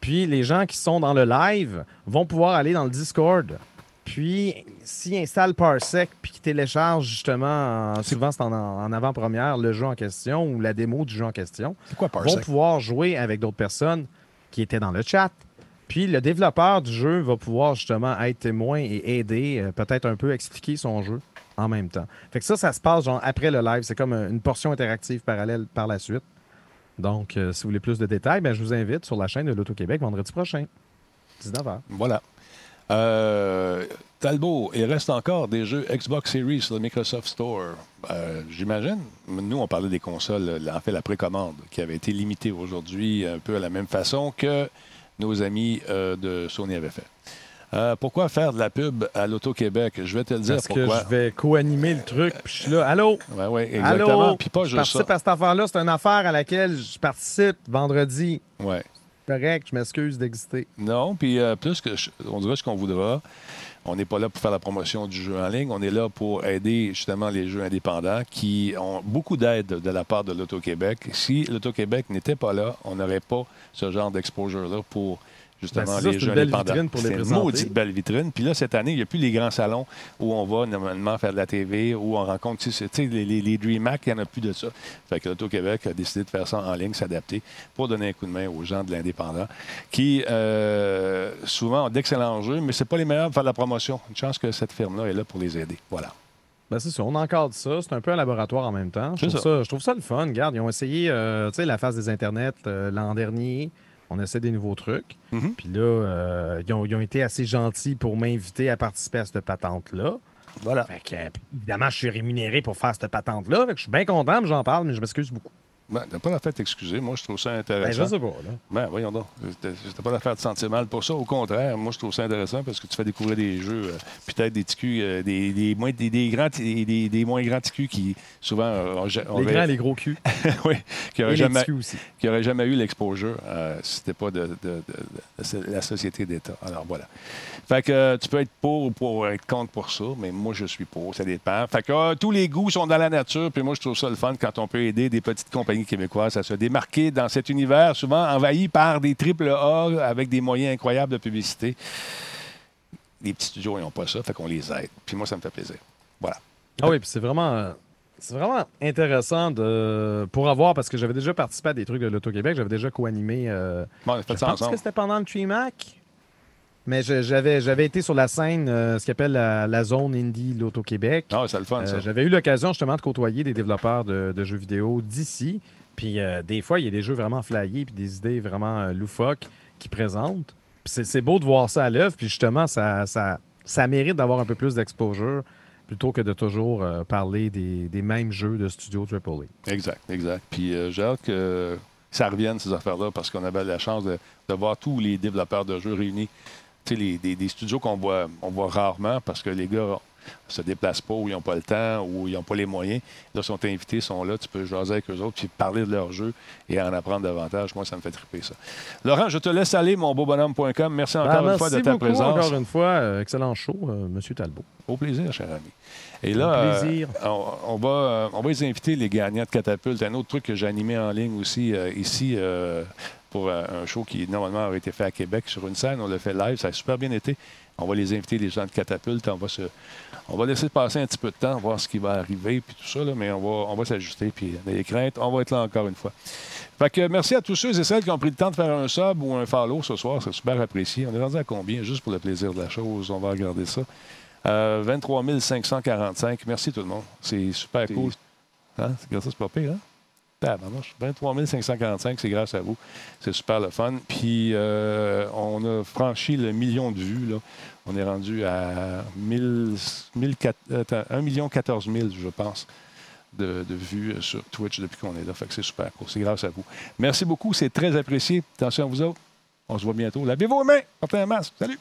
Puis les gens qui sont dans le live vont pouvoir aller dans le Discord. Puis s'ils installent Parsec puis qu'ils téléchargent justement, en- souvent c'est en, en avant-première, le jeu en question ou la démo du jeu en question, C'est quoi vont pouvoir jouer avec d'autres personnes qui étaient dans le chat. Puis le développeur du jeu va pouvoir justement être témoin et aider, euh, peut-être un peu expliquer son jeu en même temps. Fait que ça, ça se passe genre après le live. C'est comme euh, une portion interactive parallèle par la suite. Donc, euh, si vous voulez plus de détails, ben, je vous invite sur la chaîne de l'Auto-Québec vendredi prochain, 19h. Voilà. Euh, Talbot, il reste encore des jeux Xbox Series sur le Microsoft Store. J'imagine. Nous, on parlait des consoles, en fait, la précommande, qui avait été limitée aujourd'hui un peu à la même façon que nos amis euh, de Sony avaient fait. Euh, pourquoi faire de la pub à l'Auto-Québec? Je vais te le dire Parce que je vais co-animer le truc, puis je suis là. Allô? Oui, oui, exactement. Allô? Puis pas Je juste ça. participe à cette affaire-là. C'est une affaire à laquelle je participe vendredi. Ouais. Correct, je m'excuse d'exister. Non, puis euh, plus que je- on dira ce qu'on voudra. On n'est pas là pour faire la promotion du jeu en ligne. On est là pour aider justement les jeux indépendants qui ont beaucoup d'aide de la part de l'Auto-Québec. Si l'Auto-Québec n'était pas là, on n'aurait pas ce genre d'exposure-là pour justement Ben, ça, les belle indépendants. vitrine pour les C'est une maudite belle vitrine. Puis là, cette année, il n'y a plus les grands salons où on va normalement faire de la TV, où on rencontre, tu sais, les, les, les DreamHack, il n'y en a plus de ça. Fait que l'Auto-Québec a décidé de faire ça en ligne, s'adapter pour donner un coup de main aux gens de l'indépendant qui, euh, souvent, ont d'excellents jeux, mais c'est pas les meilleurs pour faire de la promotion. Une chance que cette firme-là est là pour les aider. Voilà. Ben c'est ça, on encadre ça. C'est un peu un laboratoire en même temps. Je trouve ça. ça. je trouve ça le fun. Regarde, ils ont essayé euh, la phase des internets euh, l'an dernier. On essaie des nouveaux trucs. Mhm. Puis là, euh, ils, ont, ils ont été assez gentils pour m'inviter à participer à cette patente-là. Voilà. Fait que, euh, évidemment, je suis rémunéré pour faire cette patente-là. Je suis bien content, mais j'en parle, mais je m'excuse beaucoup. Ben, t'as pas la fait t'excuser. Moi, je trouve ça Ben, intéressant. je sais pas, là. Ben, voyons donc. T'as pas l'affaire de te sentir mal pour ça. Au contraire, moi, je trouve ça intéressant parce que tu fais découvrir des jeux, euh, peut-être des ticus, euh, des, des, moins, des, des grands, des, moins grands ticus qui, souvent, euh, ont ja- Les grands, les gros culs. oui, qui n'auraient jamais, qui auraient jamais eu l'exposure euh, si c'était pas de, de- de- de la société d'État. Alors, voilà. Fait que euh, tu peux être pour ou pour être contre pour ça, mais moi, je suis pour. Ça dépend. Fait que euh, tous les goûts sont dans la nature, puis moi, je trouve ça le fun quand on peut aider des petites compagnies québécoises à se démarquer dans cet univers souvent envahi par des triple A avec des moyens incroyables de publicité. Les petits studios, ils n'ont pas ça, fait qu'on les aide. Puis moi, ça me fait plaisir. Voilà. Ah oui, puis c'est vraiment, euh, c'est vraiment intéressant de, pour avoir, parce que j'avais déjà participé à des trucs de l'Auto-Québec, j'avais déjà co-animé. euh, Bon, on a je ça pense ensemble. que c'était pendant le TreeMac. Mais j'avais, j'avais été sur la scène, euh, ce qu'on appelle la, la zone indie l'Auto-Québec. Ah, c'est le fun, ça. Euh, j'avais eu l'occasion justement de côtoyer des développeurs de, de jeux vidéo d'ici. Puis euh, des fois, il y a des jeux vraiment flyés puis des idées vraiment loufoques qui présentent. Puis c'est, c'est beau de voir ça à l'œuvre. Puis justement, ça, ça, ça mérite d'avoir un peu plus d'exposure plutôt que de toujours parler des, des mêmes jeux de studio AAA. Exact, exact. Puis j'ai hâte que ça revienne, ces affaires-là, parce qu'on avait la chance de, de voir tous les développeurs de jeux réunis. Les- des, des studios qu'on voit, on voit rarement parce que les gars se déplacent pas ou ils n'ont pas le temps ou ils n'ont pas les moyens. Là, ils sont invités, ils sont là, tu peux jaser avec eux autres, puis parler de leur jeu et en apprendre davantage. Moi, ça me fait triper ça. Laurent, je te laisse aller, mon beau bonhomme.com. Merci encore Ben, une fois de ta beaucoup présence. encore une fois. Euh, excellent show, euh, Monsieur Talbot. Au plaisir, cher ami. Et là, euh, on, on va, euh, on va les inviter, les gagnants de Catapulte. Un autre truc que j'ai animé en ligne aussi ici pour un show qui normalement aurait été fait à Québec sur une scène. On l'a fait live, ça a super bien été. On va les inviter, les gens de Catapulte. On va, se, on va laisser passer un petit peu de temps, voir ce qui va arriver, puis tout ça, là, mais on va, on va s'ajuster. Puis les craintes, on va être là encore une fois. Fait que merci à tous ceux et celles qui ont pris le temps de faire un sub ou un follow ce soir. C'est super apprécié. On est rendu à combien? Juste pour le plaisir de la chose? On va regarder ça. Euh, 23 545. Merci tout le monde. C'est super cool. Hein? Regarde ça, c'est pas pire, hein? Tabarnouche. 23 545, c'est grâce à vous. C'est super le fun. Puis, euh, on a franchi le million de vues. Là. On est rendu à 1000, 1004 attends, 1 million 14 000, je pense, de, vues sur Twitch depuis qu'on est là. Fait que c'est super cool. C'est grâce à vous. Merci beaucoup. C'est très apprécié. Attention à vous autres. On se voit bientôt. Lavez vos mains. Portez un masque. Salut!